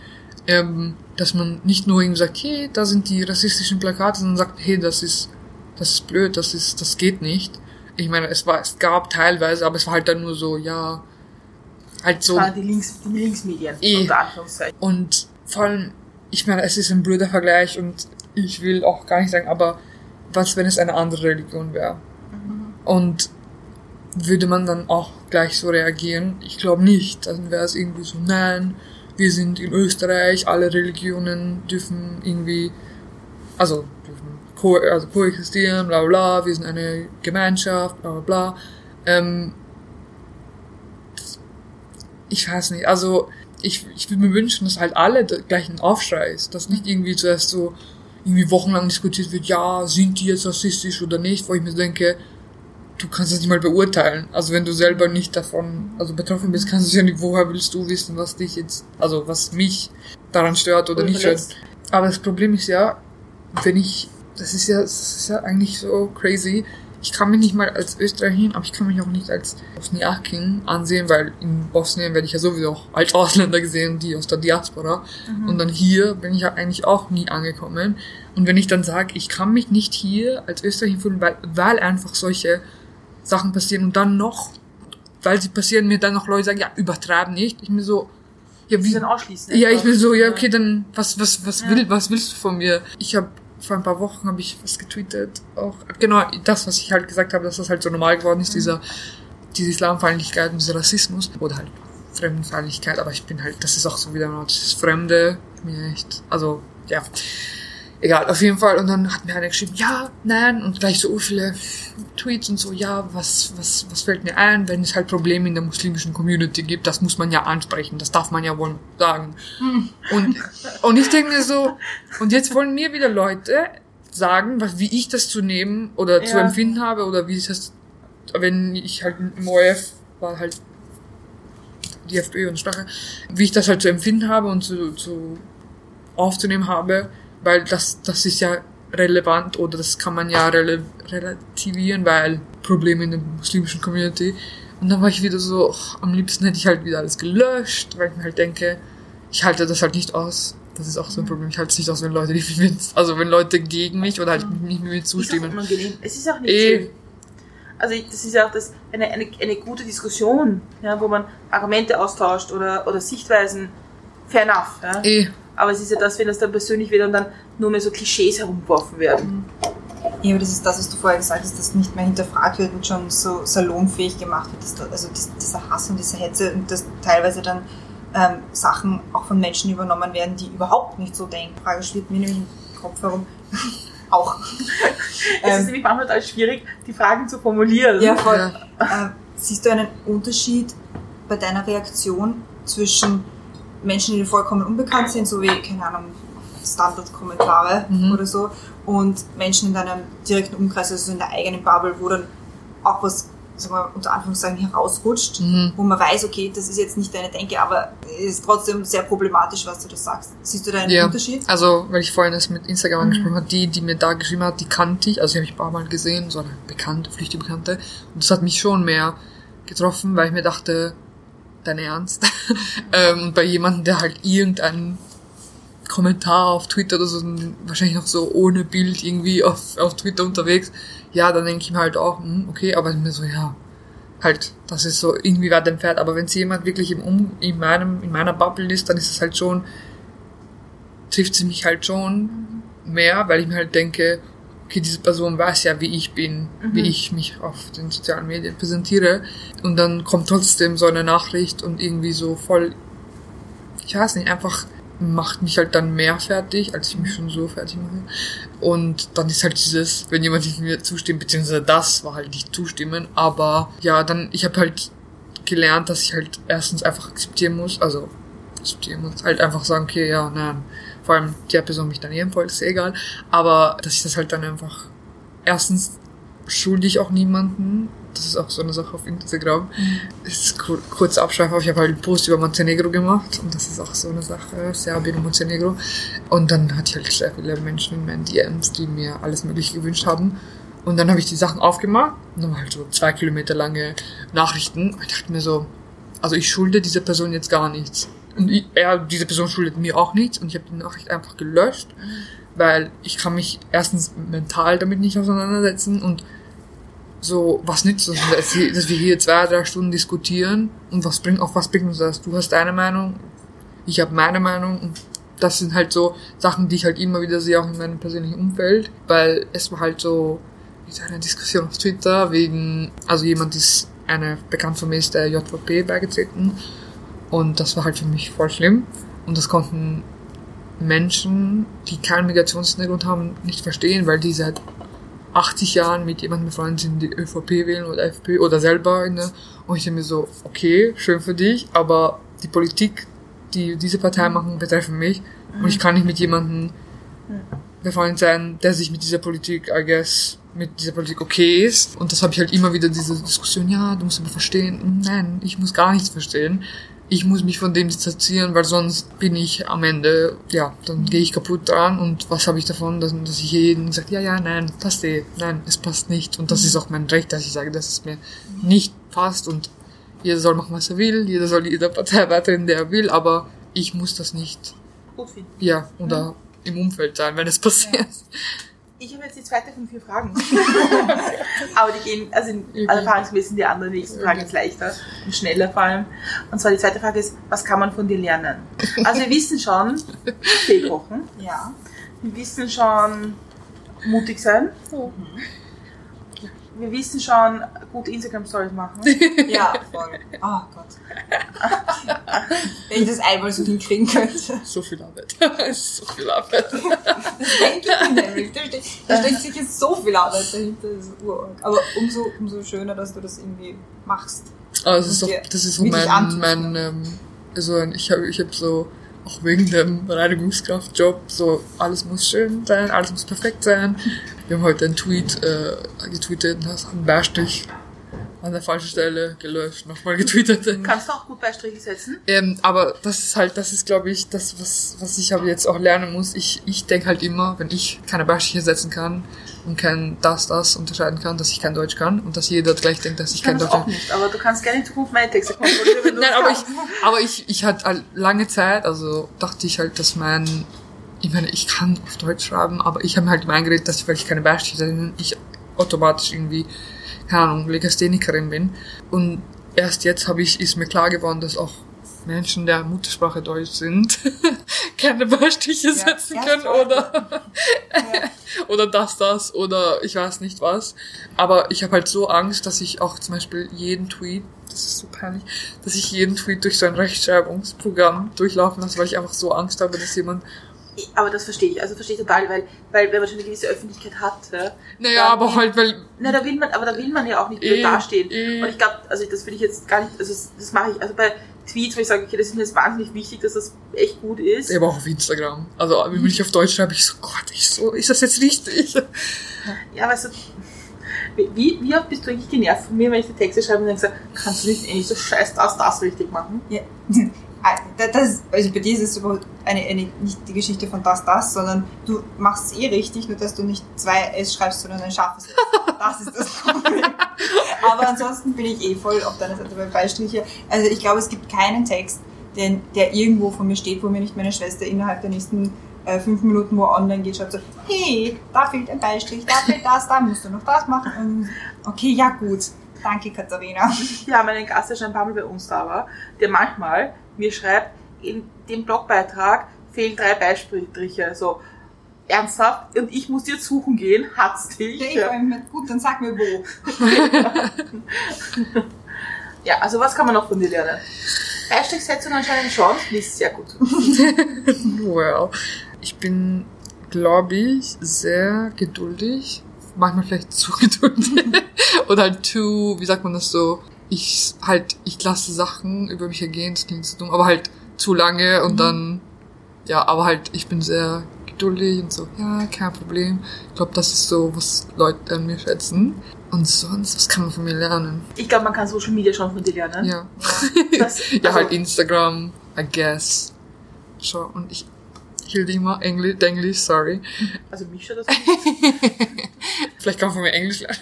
ähm, dass man nicht nur irgendwie sagt, hey, da sind die rassistischen Plakate, sondern sagt, hey, das ist, das ist blöd, das ist, das geht nicht. Ich meine, es war, es gab teilweise, aber es war halt dann nur so, ja, halt so. Ah, die, Links, die Linksmedien, Eh. Und vor allem, ich meine, es ist ein blöder Vergleich und ich will auch gar nicht sagen, aber was, wenn es eine andere Religion wäre? Und würde man dann auch gleich so reagieren? Ich glaube nicht. Dann wäre es irgendwie so, nein, wir sind in Österreich, alle Religionen dürfen irgendwie, also dürfen ko also koexistieren, bla bla wir sind eine Gemeinschaft, bla bla bla. Ähm, ich weiß nicht, also ich, ich würde mir wünschen, dass halt alle der gleichen Aufschrei ist, dass nicht irgendwie zuerst so irgendwie wochenlang diskutiert wird, ja, sind die jetzt rassistisch oder nicht, wo ich mir denke, du kannst das nicht mal beurteilen. Also wenn du selber nicht davon, also betroffen bist, kannst du es ja nicht, woher willst du wissen, was dich jetzt, also was mich daran stört oder nicht stört. Aber das Problem ist ja, wenn ich, das ist ja, das ist ja eigentlich so crazy. Ich kann mich nicht mal als Österreicherin, aber ich kann mich auch nicht als Bosniakin ansehen, weil in Bosnien werde ich ja sowieso auch als Ausländer gesehen, die aus der Diaspora. Und dann hier bin ich ja eigentlich auch nie angekommen. Und wenn ich dann sage, ich kann mich nicht hier als Österreicherin fühlen, weil, weil einfach solche Sachen passieren und dann noch, weil sie passieren, mir dann noch Leute sagen, ja, übertreib nicht. Ich mir so, ja, wie, ausschließen. ja, ich bin so, ja, okay, dann was, was, was Ja. will, was willst du von mir? Ich habe vor ein paar Wochen habe ich was getweetet, auch genau das, was ich halt gesagt habe, dass das halt so normal geworden ist, dieser diese Islamfeindlichkeit und dieser Rassismus oder halt Fremdenfeindlichkeit, aber ich bin halt, das ist auch so wieder noch das Fremde, mir echt, also ja, egal, auf jeden Fall. Und dann hat mir einer geschrieben, ja, nein, und gleich so viele Tweets und so, ja, was, was, was fällt mir ein, wenn es halt Probleme in der muslimischen Community gibt, das muss man ja ansprechen, das darf man ja wohl sagen. Und, und ich denke mir so, und jetzt wollen mir wieder Leute sagen, was, wie ich das zu nehmen oder zu Ja. empfinden habe oder wie ich das, wenn ich halt im ORF war halt die FPÖ und Sprache, wie ich das halt zu empfinden habe und zu, zu aufzunehmen habe, weil das, das ist ja relevant oder das kann man ja rele relativieren, weil Probleme in der muslimischen Community. Und dann war ich wieder so, ach, am liebsten hätte ich halt wieder alles gelöscht, weil ich mir halt denke, ich halte das halt nicht aus. Das ist auch so ein Problem. Ich halte es nicht aus, wenn Leute mit, also wenn Leute gegen mich oder halt nicht mit mir Ist auch zustimmen. unangenehm. Es ist auch nicht Eh. schön. Also das ist ja auch das, eine, eine, eine gute Diskussion, ja, wo man Argumente austauscht oder, oder Sichtweisen. Fair enough. Ja. Eh, Aber es ist ja das, wenn das dann persönlich wird und dann nur mehr so Klischees herumgeworfen werden. Ja, aber das ist das, was du vorher gesagt hast, dass nicht mehr hinterfragt wird und schon so salonfähig gemacht wird. Dass da, also das, dieser Hass und diese Hetze und dass teilweise dann ähm, Sachen auch von Menschen übernommen werden, die überhaupt nicht so denken. Frage schwirrt mir nämlich im Kopf herum. auch. Es ist Ähm, nämlich manchmal total schwierig, die Fragen zu formulieren. ja, voll. Äh, siehst du einen Unterschied bei deiner Reaktion zwischen Menschen, die vollkommen unbekannt sind, so wie, keine Ahnung, Standard-Kommentare Mhm. oder so, und Menschen in deinem direkten Umkreis, also in der eigenen Bubble, wo dann auch was, sagen wir, unter Anführungszeichen herausrutscht, Mhm. wo man weiß, okay, das ist jetzt nicht deine Denke, aber es ist trotzdem sehr problematisch, was du da sagst. Siehst du da einen Ja, Unterschied? also, weil ich vorhin das mit Instagram Mhm. angesprochen habe, die, die mir da geschrieben hat, die kannte ich, also die habe ich ein paar Mal gesehen, so eine bekannte, flüchtige Bekannte. Und das hat mich schon mehr getroffen, weil ich mir dachte, dein Ernst? ähm, bei jemandem, der halt irgendeinen Kommentar auf Twitter oder so, wahrscheinlich noch so ohne Bild irgendwie auf, auf Twitter unterwegs, ja, dann denke ich mir halt auch, hm, okay, aber mir so, ja, halt, das ist so irgendwie weit entfernt. Aber wenn es jemand wirklich im um, in meinem, in meiner Bubble ist, dann ist es halt schon, trifft sie mich halt schon mehr, weil ich mir halt denke, okay, diese Person weiß ja, wie ich bin, wie ich mich auf den sozialen Medien präsentiere. Und dann kommt trotzdem so eine Nachricht und irgendwie so voll, ich weiß nicht, einfach macht mich halt dann mehr fertig, als ich mich schon so fertig mache. Und dann ist halt dieses, wenn jemand nicht mir zustimmt, beziehungsweise das war halt nicht zustimmen, aber ja, dann, ich habe halt gelernt, dass ich halt erstens einfach akzeptieren muss, also akzeptieren muss, halt einfach sagen, okay, ja, nein, vor allem der Person mich dann ebenfalls, ist eh egal, aber dass ich das halt dann einfach, erstens schulde ich auch niemanden, das ist auch so eine Sache auf Instagram, ist kur kurz abschweifen, ich habe halt einen Post über Montenegro gemacht und das ist auch so eine Sache, Serbien und Montenegro. Und dann hatte ich halt sehr viele Menschen in meinen DMs, die mir alles mögliche gewünscht haben. Und dann habe ich die Sachen aufgemacht und dann war halt so zwei Kilometer lange Nachrichten. Und ich dachte mir so, also ich schulde dieser Person jetzt gar nichts. Und er, diese Person schuldet mir auch nichts und ich habe die Nachricht einfach gelöscht, weil ich kann mich erstens mental damit nicht auseinandersetzen und so, was nützt uns das, dass wir hier zwei, drei Stunden diskutieren und was bringt, auf was bringt uns das? Du hast deine Meinung, ich habe meine Meinung und das sind halt so Sachen, die ich halt immer wieder sehe, auch in meinem persönlichen Umfeld, weil es war halt so, wie so eine Diskussion auf Twitter wegen, also jemand ist, eine Bekannte von mir ist der JVP beigetreten und das war halt für mich voll schlimm und das konnten Menschen, die keinen Migrationshintergrund haben, nicht verstehen, weil die seit 80 Jahren mit jemandem befreundet sind, die ÖVP wählen oder FPÖ oder selber der, und ich denke mir so, okay, schön für dich, aber die Politik, die diese Partei machen, betreffen mich und ich kann nicht mit jemandem befreundet sein, der sich mit dieser Politik, I guess, mit dieser Politik okay ist. Und das habe ich halt immer wieder diese Diskussion, ja, du musst aber verstehen. Nein, ich muss gar nichts verstehen. Ich muss mich von dem distanzieren, weil sonst bin ich am Ende, ja, dann gehe ich kaputt dran und was habe ich davon, dass, dass ich jeden sagt, ja, ja, nein, passt eh, nein, es passt nicht. Und das ist auch mein Recht, dass ich sage, dass es mir nicht passt und jeder soll machen, was er will, jeder soll jeder Partei beitreten, der er will, aber ich muss das nicht, Gut finden. ja, oder im Umfeld sein, wenn es passiert. Ich habe jetzt die zweite von vier Fragen. Aber die gehen, also in, Mhm. also erfahrungsgemäß sind die anderen nächsten Fragen jetzt leichter und schneller vor allem. Und zwar die zweite Frage ist, was kann man von dir lernen? Also wir wissen schon, Tee kochen. Ja. Wir wissen schon, mutig sein. Wir wissen schon, gute Instagram-Stories machen. Ja, voll. Oh Gott. Wenn ich das einmal so hinkriegen könnte. So viel Arbeit. So viel Arbeit. Das denke ich nämlich. Da steckt, da steckt sicher so viel Arbeit dahinter. Das ist urarg. Aber umso, umso schöner, dass du das irgendwie machst. Aber es ist dir das ist so wirklich mein, mein, ähm, also ich habe ich hab so, auch wegen dem Reinigungskraftjob, so alles muss schön sein, alles muss perfekt sein. Wir haben heute einen Tweet äh, getweetet, das einen Bärstich an der falschen Stelle gelöscht, nochmal getweetet. Kannst du auch gut Beistriche setzen? Ähm, aber das ist halt, das ist, glaube ich, das, was, was ich aber jetzt auch lernen muss. Ich, ich denke halt immer, wenn ich keine Beispiele setzen kann und kein das, das unterscheiden kann, dass ich kein Deutsch kann und dass jeder gleich denkt, dass ich Ich kann kein Deutsch auch nicht, aber du kannst gerne in Zukunft meine Texte kontrollieren, wenn du Nein, aber ich, aber ich, ich hatte halt lange Zeit, also dachte ich halt, dass mein, ich meine, ich kann auf Deutsch schreiben, aber ich habe mir halt immer eingeredet, dass ich, weil ich keine Beispiele ich automatisch irgendwie, keine Ahnung, Legasthenikerin bin. Und erst jetzt habe ich, ist mir klar geworden, dass auch Menschen, der Muttersprache Deutsch sind, keine Beispiele Ja, setzen können oder Ja. oder das, das oder ich weiß nicht was. Aber ich habe halt so Angst, dass ich auch zum Beispiel jeden Tweet, das ist so peinlich, dass ich jeden Tweet durch so ein Rechtschreibungsprogramm durchlaufen lasse, weil ich einfach so Angst habe, dass jemand. Aber das verstehe ich, also verstehe ich total, weil, weil wenn man schon eine gewisse Öffentlichkeit hat, ja, Naja, Ja, aber halt, weil. na, da will man, aber da will man ja auch nicht wieder dastehen. eh. Und ich glaube, also das will ich jetzt gar nicht, also das, das mache ich, also bei Tweets, wo ich sage, okay, das ist mir jetzt wahnsinnig wichtig, dass das echt gut ist. Aber auch auf Instagram. Also, wenn ich auf Deutsch schreibe, ich so, Gott, ich so, ist das jetzt richtig? Ja, weißt du, wie, wie oft bist du eigentlich genervt von mir, wenn ich die Texte schreibe und dann sage, kannst du nicht eigentlich so scheiß das, das richtig machen? Ja. Ah, da- Das, also bei dir ist es überhaupt eine, eine, nicht die Geschichte von das, das, sondern du machst es eh richtig, nur dass du nicht zwei S schreibst, sondern ein scharfes S. Das ist das Problem. Aber ansonsten bin ich eh voll auf deiner Seite bei Beistriche. Also ich glaube, es gibt keinen Text, den, der irgendwo von mir steht, wo mir nicht meine Schwester innerhalb der nächsten äh, fünf Minuten, wo online geht, schreibt so, hey, da fehlt ein Beistrich, da fehlt das, da musst du noch das machen. Und, okay, ja gut. Danke, Katharina. Wir haben einen Gast, schon ein paar Mal bei uns da war, der manchmal mir schreibt, in dem Blogbeitrag fehlen drei Beistriche. So, ernsthaft? Und ich muss dir jetzt suchen gehen, hat's dich? Ja, ich war immer gut, dann sag mir wo. Ja, also was kann man noch von dir lernen? Beistrichsetzung anscheinend schon, liest sehr gut. Well, ich bin, glaube ich, sehr geduldig. Manchmal vielleicht zu geduldig. Oder halt too, wie sagt man das so? Ich halt, ich lasse Sachen über mich ergehen, das klingt so dumm, aber halt zu lange und dann, ja, aber halt, ich bin sehr geduldig und so, ja, kein Problem. Ich glaube, das ist so, was Leute an mir schätzen. Und sonst, was kann man von mir lernen? Ich glaube, man kann Social Media schon von dir lernen. Ja. Das, Ja, also, halt Instagram, I guess. Schau, und ich hielt immer Englisch, Englisch, sorry. also mich schon das Vielleicht kann man von mir Englisch lernen.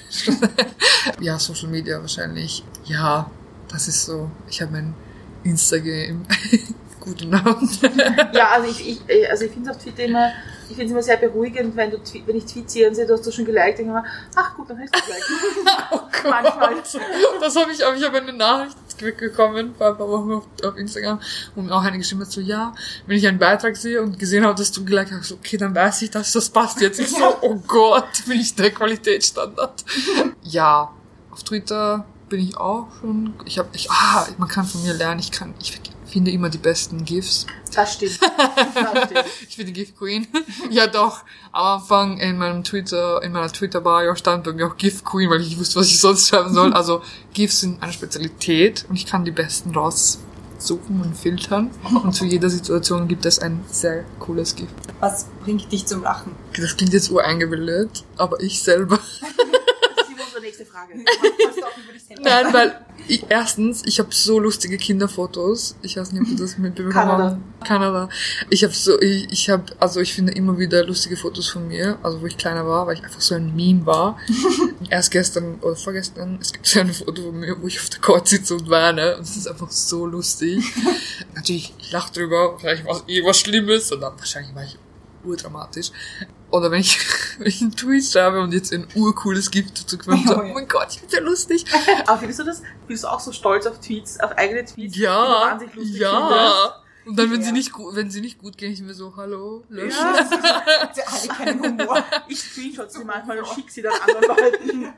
ja, Social Media wahrscheinlich. Ja, das ist so. Ich habe mein Instagram. Guten Namen. Ja, also ich, ich, äh, also ich finde es auf Twitter immer, ich finde es immer sehr beruhigend, wenn, du, wenn ich Tweets sehe und sehe, du hast das schon geliked, denke ich immer, ach gut, dann hast du geliked. Oh Manchmal. Das habe ich, aber ich habe eine Nachricht ein paar Wochen auf, auf Instagram und auch eine geschrieben hat so, ja, wenn ich einen Beitrag sehe und gesehen habe, dass du geliked hast, so, okay, dann weiß ich, dass das passt jetzt. Ich so, oh Gott, bin ich der Qualitätsstandard. ja, auf Twitter bin ich auch schon, ich habe, ich, ah, man kann von mir lernen, ich kann, ich finde immer die besten GIFs. Das stimmt. Das stimmt. Ich bin die GIF Queen. ja doch. Am Anfang in meinem Twitter, in meiner Twitter-Bio stand bei mir auch GIF Queen, weil ich nicht wusste, was ich sonst schreiben soll. Also GIFs sind eine Spezialität und ich kann die besten raussuchen und filtern. Und zu jeder Situation gibt es ein sehr cooles GIF. Was bringt dich zum Lachen? Das klingt jetzt ureingebildet, aber ich selber. Nächste Frage. Nein, weil ich, erstens, ich habe so lustige Kinderfotos. Ich weiß nicht, ob du das mitbekommen Kanada. hast. Kanada. Ich habe so, ich, ich habe, also ich finde immer wieder lustige Fotos von mir, also wo ich kleiner war, weil ich einfach so ein Meme war. Erst gestern oder vorgestern, es gibt so ein Foto von mir, wo ich auf der Couch sitze und weine und es ist einfach so lustig. Natürlich, ich lache drüber, vielleicht war es eh was Schlimmes oder wahrscheinlich war ich urdramatisch. Oder wenn ich, wenn ich einen Tweet schreibe und jetzt ein urcooles Gift dazu kommt, so, Oh oh ja. mein Gott, ich bin so lustig. Aber findest du das, bist du auch so stolz auf Tweets, auf eigene Tweets? die du Ja, wahnsinnig lustig findest? Und dann, wenn Ja. sie nicht gut, wenn sie nicht gut gehen, ich mir so, hallo, löschen. Ja. Sie alle keinen Humor. Ich screenshot sie manchmal und schicke sie dann anderen Leuten.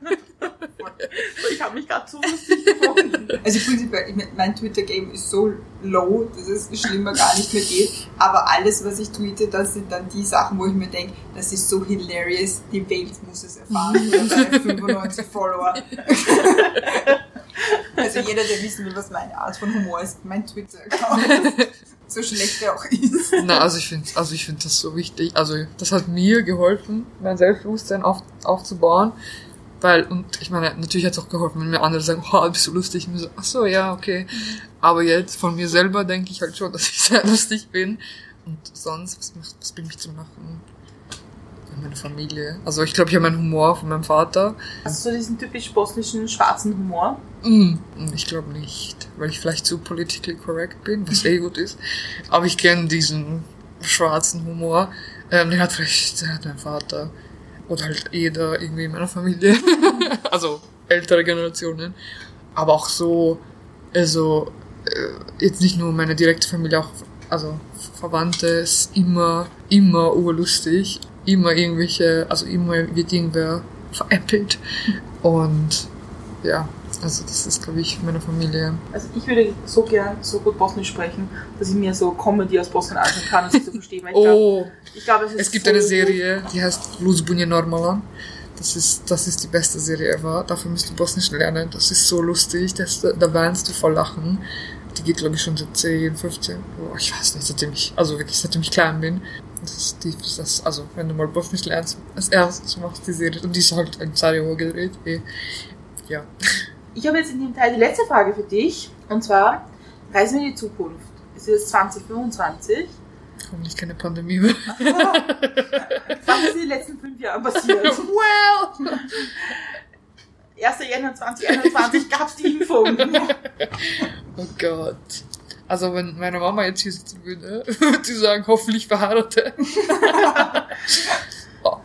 so, ich habe mich gerade so lustig gefunden. Also prinzipiell, ich mein- mein Twitter-Game ist so low, dass es schlimmer gar nicht mehr geht. Aber alles, was ich tweete, das sind dann die Sachen, wo ich mir denke, das ist so hilarious, die Welt muss es erfahren. Und meine 95 Follower. also jeder, der wissen will, was meine Art von Humor ist, mein Twitter-Account. so schlecht er auch ist. Na, also ich finde, also ich finde das so wichtig. Also das hat mir geholfen, mein Selbstbewusstsein auf, aufzubauen. Weil, und ich meine, natürlich hat es auch geholfen, wenn mir andere sagen, oh, bist du lustig? Und ich so, ach so, ja, okay. Aber jetzt von mir selber denke ich halt schon, dass ich sehr lustig bin. Und sonst, was, macht, was bringt mich zum Lachen? Meine Familie. Also ich glaube, ich habe meinen Humor von meinem Vater. Hast du diesen typisch bosnischen schwarzen Humor? Mm, Ich glaube nicht, weil ich vielleicht zu politically correct bin, was eh gut ist. Aber ich kenne diesen schwarzen Humor. Ähm, den hat vielleicht den hat mein Vater oder halt jeder irgendwie in meiner Familie. also ältere Generationen. Aber auch so, also äh, jetzt nicht nur meine direkte Familie, auch also Verwandte, ist immer, immer urlustig. Immer irgendwelche, also immer wird irgendwer veräppelt. Und ja, also das ist, glaube ich, meine Familie. Also ich würde so gern so gut Bosnisch sprechen, dass ich mir so Comedy aus Bosnien anschauen kann und sie zu verstehen. Weil ich Oh, glaube, ich glaub, es ist es gibt so eine. Serie, die heißt Luzbunje Normalan. Das ist, das ist die beste Serie ever. Dafür musst du Bosnisch lernen. Das ist so lustig. Das, da weinst du voll lachen. Die geht, glaube ich, schon seit 10, 15, oh, ich weiß nicht, seitdem ich, also wirklich, seitdem ich klein bin. Das ist die, das, also, wenn du mal Bosnisch lernst, als erstes machst du die Serie. Und die ist halt in Sarajevo gedreht. Eh. Ja. Ich habe jetzt in dem Teil die letzte Frage für dich. Und zwar, reisen wir in die Zukunft. Es ist 2025. Hoffentlich keine Pandemie mehr. Was ist in den letzten fünf Jahren passiert? well! 1. Januar 2021 gab es die Impfung. Oh Gott. Also wenn meine Mama jetzt hier sitzen würde, würde sie sagen, hoffentlich verheiratet.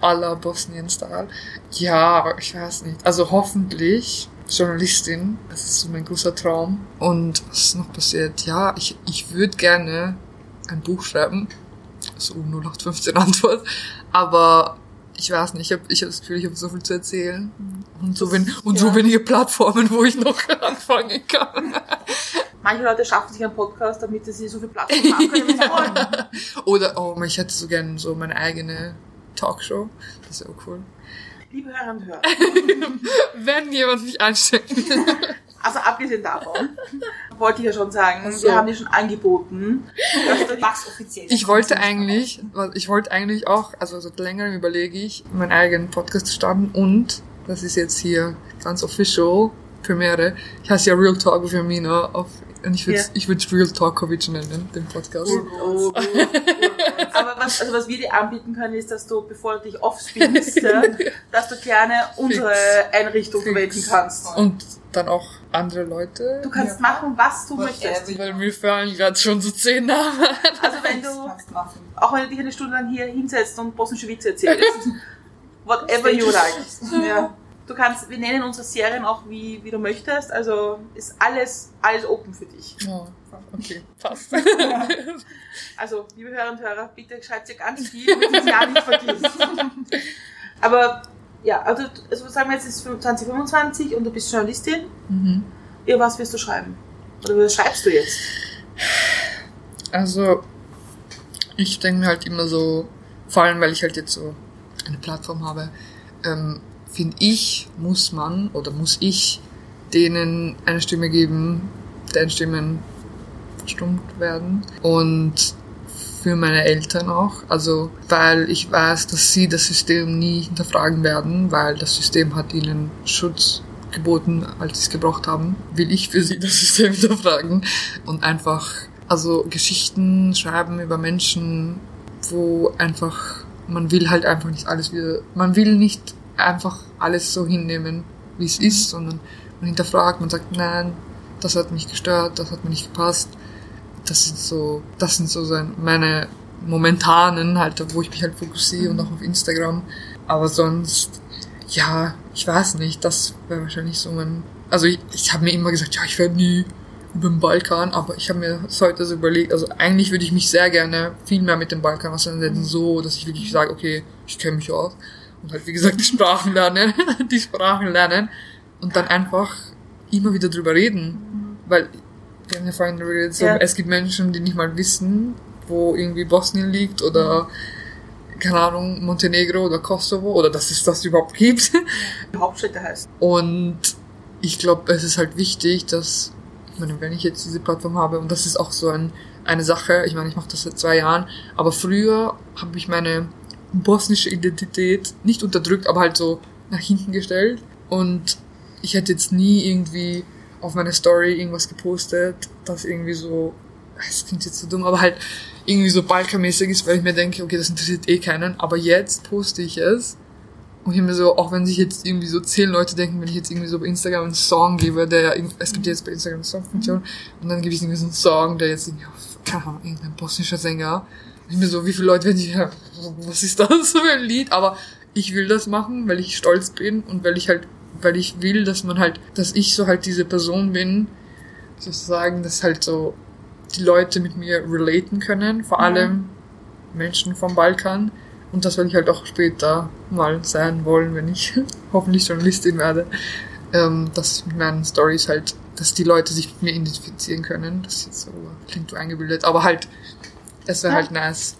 Aller Bosnien-Style. Ja, ich weiß nicht. Also hoffentlich Journalistin. Das ist so mein großer Traum. Und was ist noch passiert? Ja, ich, ich würde gerne ein Buch schreiben. So 0815 Antwort. Aber ich weiß nicht, ich habe ich hab das Gefühl, ich habe so viel zu erzählen. Und so, wen, und so ja. wenige Plattformen, wo ich noch anfangen kann. Manche Leute schaffen sich einen Podcast, damit sie so viel Platz haben können, wie sie wollen. Oder, oh, ich hätte so gerne so meine eigene Talkshow. Das ist ja auch cool. Liebe Hörer und Hörer, Wenn jemand mich einstellt. also abgesehen davon, wollte ich ja schon sagen, so. wir haben dir schon angeboten, dass du Max offiziell. Ich wollte eigentlich, ich wollte eigentlich auch, also seit längerem überlege ich, meinen eigenen Podcast zu starten und, das ist jetzt hier ganz official, Premiere, ich heiße ja Real Talk with Jamina auf, und ich würde Ja. ich Real Talkovic nennen, den Podcast. Oh, gut. Aber was, also was wir dir anbieten können, ist, dass du, bevor du dich offspinnst, ja, dass du gerne unsere Einrichtung Fix. verwenden kannst. Und dann auch andere Leute. Du kannst Ja. machen, was du Whatever. möchtest. Weil mir fallen gerade schon so zehn Namen. Also wenn du, auch wenn du dich eine Stunde lang hier hinsetzt und bosnische Witze erzählst, whatever you like. Ja. Du kannst, wir nennen unsere Serien auch wie, wie du möchtest, also ist alles, alles open für dich. Oh, okay, passt. Also, liebe Hörer und Hörer, bitte schreibt ihr ganz viel, damit ihr ja nicht vergisst. Aber, ja, also, also sagen wir jetzt, es ist 2025 und du bist Journalistin. mhm. Ja, was wirst du schreiben? Oder was schreibst du jetzt? Also, ich denke mir halt immer so, vor allem weil ich halt jetzt so eine Plattform habe, ähm, finde ich, muss man oder muss ich denen eine Stimme geben, deren Stimmen verstummt werden. Und für meine Eltern auch. Also, weil ich weiß, dass sie das System nie hinterfragen werden, weil das System hat ihnen Schutz geboten, als sie es gebraucht haben. Will ich für sie das System hinterfragen und einfach, also Geschichten schreiben über Menschen, wo einfach, man will halt einfach nicht alles wieder, man will nicht einfach alles so hinnehmen, wie es ist, sondern man hinterfragt, man sagt, nein, das hat mich gestört, das hat mir nicht gepasst. Das sind so, das sind so meine momentanen halt, wo ich mich halt fokussiere und auch auf Instagram. Aber sonst, ja, ich weiß nicht, das wäre wahrscheinlich so mein, also ich, ich habe mir immer gesagt, ja, ich werde nie über den Balkan, aber ich habe mir das heute so überlegt, also eigentlich würde ich mich sehr gerne viel mehr mit dem Balkan auseinandersetzen, so, dass ich wirklich sage, okay, ich kenne mich aus und halt wie gesagt die Sprachen lernen, die Sprachen lernen und dann einfach immer wieder drüber reden, weil wir haben ja vorhin darüber geredet, so, Ja. es gibt Menschen, die nicht mal wissen, wo irgendwie Bosnien liegt oder keine Ahnung, Montenegro oder Kosovo oder dass es das überhaupt gibt. Die Hauptstädte heißt. Und ich glaube, es ist halt wichtig, dass, ich meine, wenn ich jetzt diese Plattform habe, und das ist auch so ein, eine Sache, ich meine, ich mache das seit zwei Jahren, aber früher habe ich meine bosnische Identität nicht unterdrückt, aber halt so nach hinten gestellt. Und ich hätte jetzt nie irgendwie auf meine Story irgendwas gepostet, das irgendwie so, es klingt jetzt so dumm, aber halt irgendwie so balkermäßig ist, weil ich mir denke, okay, das interessiert eh keinen, aber jetzt poste ich es. Und ich mir so, auch wenn sich jetzt irgendwie so zehn Leute denken, wenn ich jetzt irgendwie so bei Instagram einen Song gebe, der ja, es gibt jetzt bei Instagram eine Songfunktion, und dann gebe ich irgendwie so einen Song, der jetzt irgendwie keine Ahnung, irgendein bosnischer Sänger, und ich mir so, wie viele Leute werden sich, ja, was ist das für ein Lied, aber ich will das machen, weil ich stolz bin und weil ich halt, weil ich will, dass man halt, dass ich so halt diese Person bin, sozusagen, dass halt so die Leute mit mir relaten können, vor Mhm. allem Menschen vom Balkan. Und das will ich halt auch später mal sein wollen, wenn ich hoffentlich Journalistin werde. Ähm, dass mit meinen Stories halt, dass die Leute sich mit mir identifizieren können. Das ist jetzt so, klingt so eingebildet, aber halt, es wäre Ja. halt nice.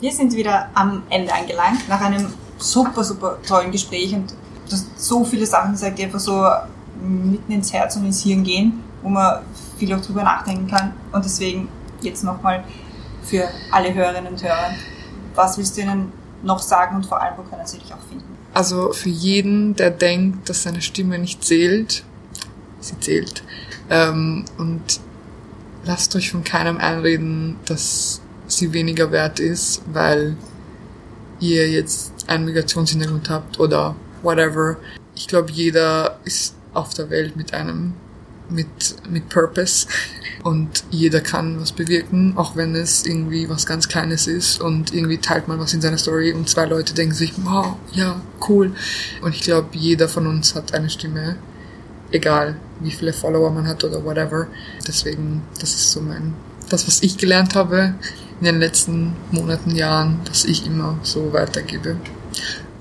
Wir sind wieder am Ende angelangt, nach einem super, super tollen Gespräch und du hast so viele Sachen gesagt, die einfach so mitten ins Herz und ins Hirn gehen, wo man viel auch drüber nachdenken kann. Und deswegen jetzt nochmal für alle Hörerinnen und Hörer, was willst du ihnen noch sagen und vor allem, wo können sie dich auch finden? Also für jeden, der denkt, dass seine Stimme nicht zählt, sie zählt. Ähm, und lasst euch von keinem einreden, dass sie weniger wert ist, weil ihr jetzt einen Migrationshintergrund habt oder whatever. Ich glaube, jeder ist auf der Welt mit einem, mit, mit Purpose und jeder kann was bewirken, auch wenn es irgendwie was ganz Kleines ist und irgendwie teilt man was in seiner Story und zwei Leute denken sich, wow, ja, cool. Und ich glaube, jeder von uns hat eine Stimme, egal wie viele Follower man hat oder whatever. Deswegen, das ist so mein, das, was ich gelernt habe in den letzten Monaten, Jahren, dass ich immer so weitergebe.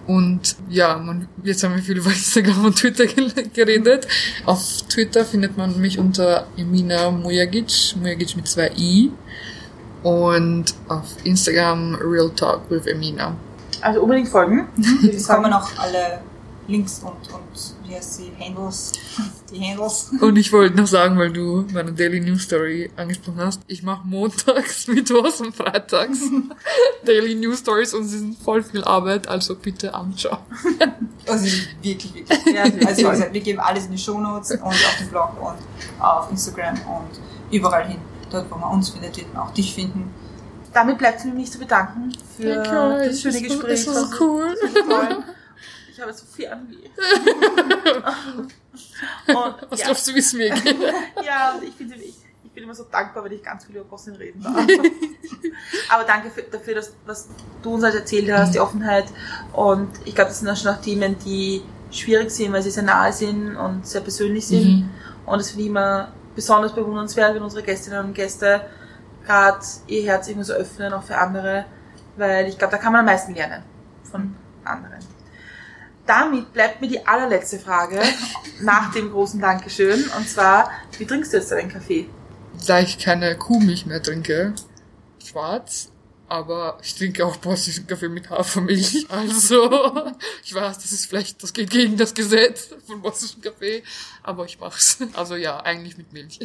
Und ja, man, jetzt haben wir viel über Instagram und Twitter geredet. Auf Twitter findet man mich unter Emina Mujagic, Mujagic mit zwei I. Und auf Instagram Real Talk with Emina. Also unbedingt folgen. würde ich Es sagen. kommen auch alle Links und, und wie heißt sie, Handles, die Handles. Und ich wollte noch sagen, weil du meine Daily News Story angesprochen hast, ich mache montags, mittwochs und freitags Daily News Stories und sie sind voll viel Arbeit, also bitte anschauen. Also wirklich, wirklich. Ja, Also gesagt, wir geben alles in die Shownotes und auf dem Blog und auf Instagram und überall hin. Dort, wo man uns findet, wird man auch dich finden. Damit bleibt es mir nicht zu bedanken für das schöne es war- Gespräch. Es war so Das cool. Ich habe so viel an wie. Und, Was ja, glaubst du, wie es mir geht? ja, und ich, finde, ich, ich bin immer so dankbar, wenn ich ganz viel über Bosnien reden darf. Aber danke für, dafür, dass, was du uns halt erzählt hast, die Offenheit. Und ich glaube, das sind auch schon auch Themen, die schwierig sind, weil sie sehr nahe sind und sehr persönlich sind. Mhm. Und das finde ich immer besonders bewundernswert, wenn unsere Gästinnen und Gäste gerade ihr Herz irgendwie so öffnen, auch für andere, weil ich glaube, da kann man am meisten lernen von anderen. Damit bleibt mir die allerletzte Frage nach dem großen Dankeschön. Und zwar, wie trinkst du jetzt deinen Kaffee? Da ich keine Kuhmilch mehr trinke, schwarz, aber ich trinke auch bosnischen Kaffee mit Hafermilch. Also, ich weiß, das ist vielleicht, das geht gegen das Gesetz von bosnischen Kaffee, aber ich mach's. Also ja, eigentlich mit Milch.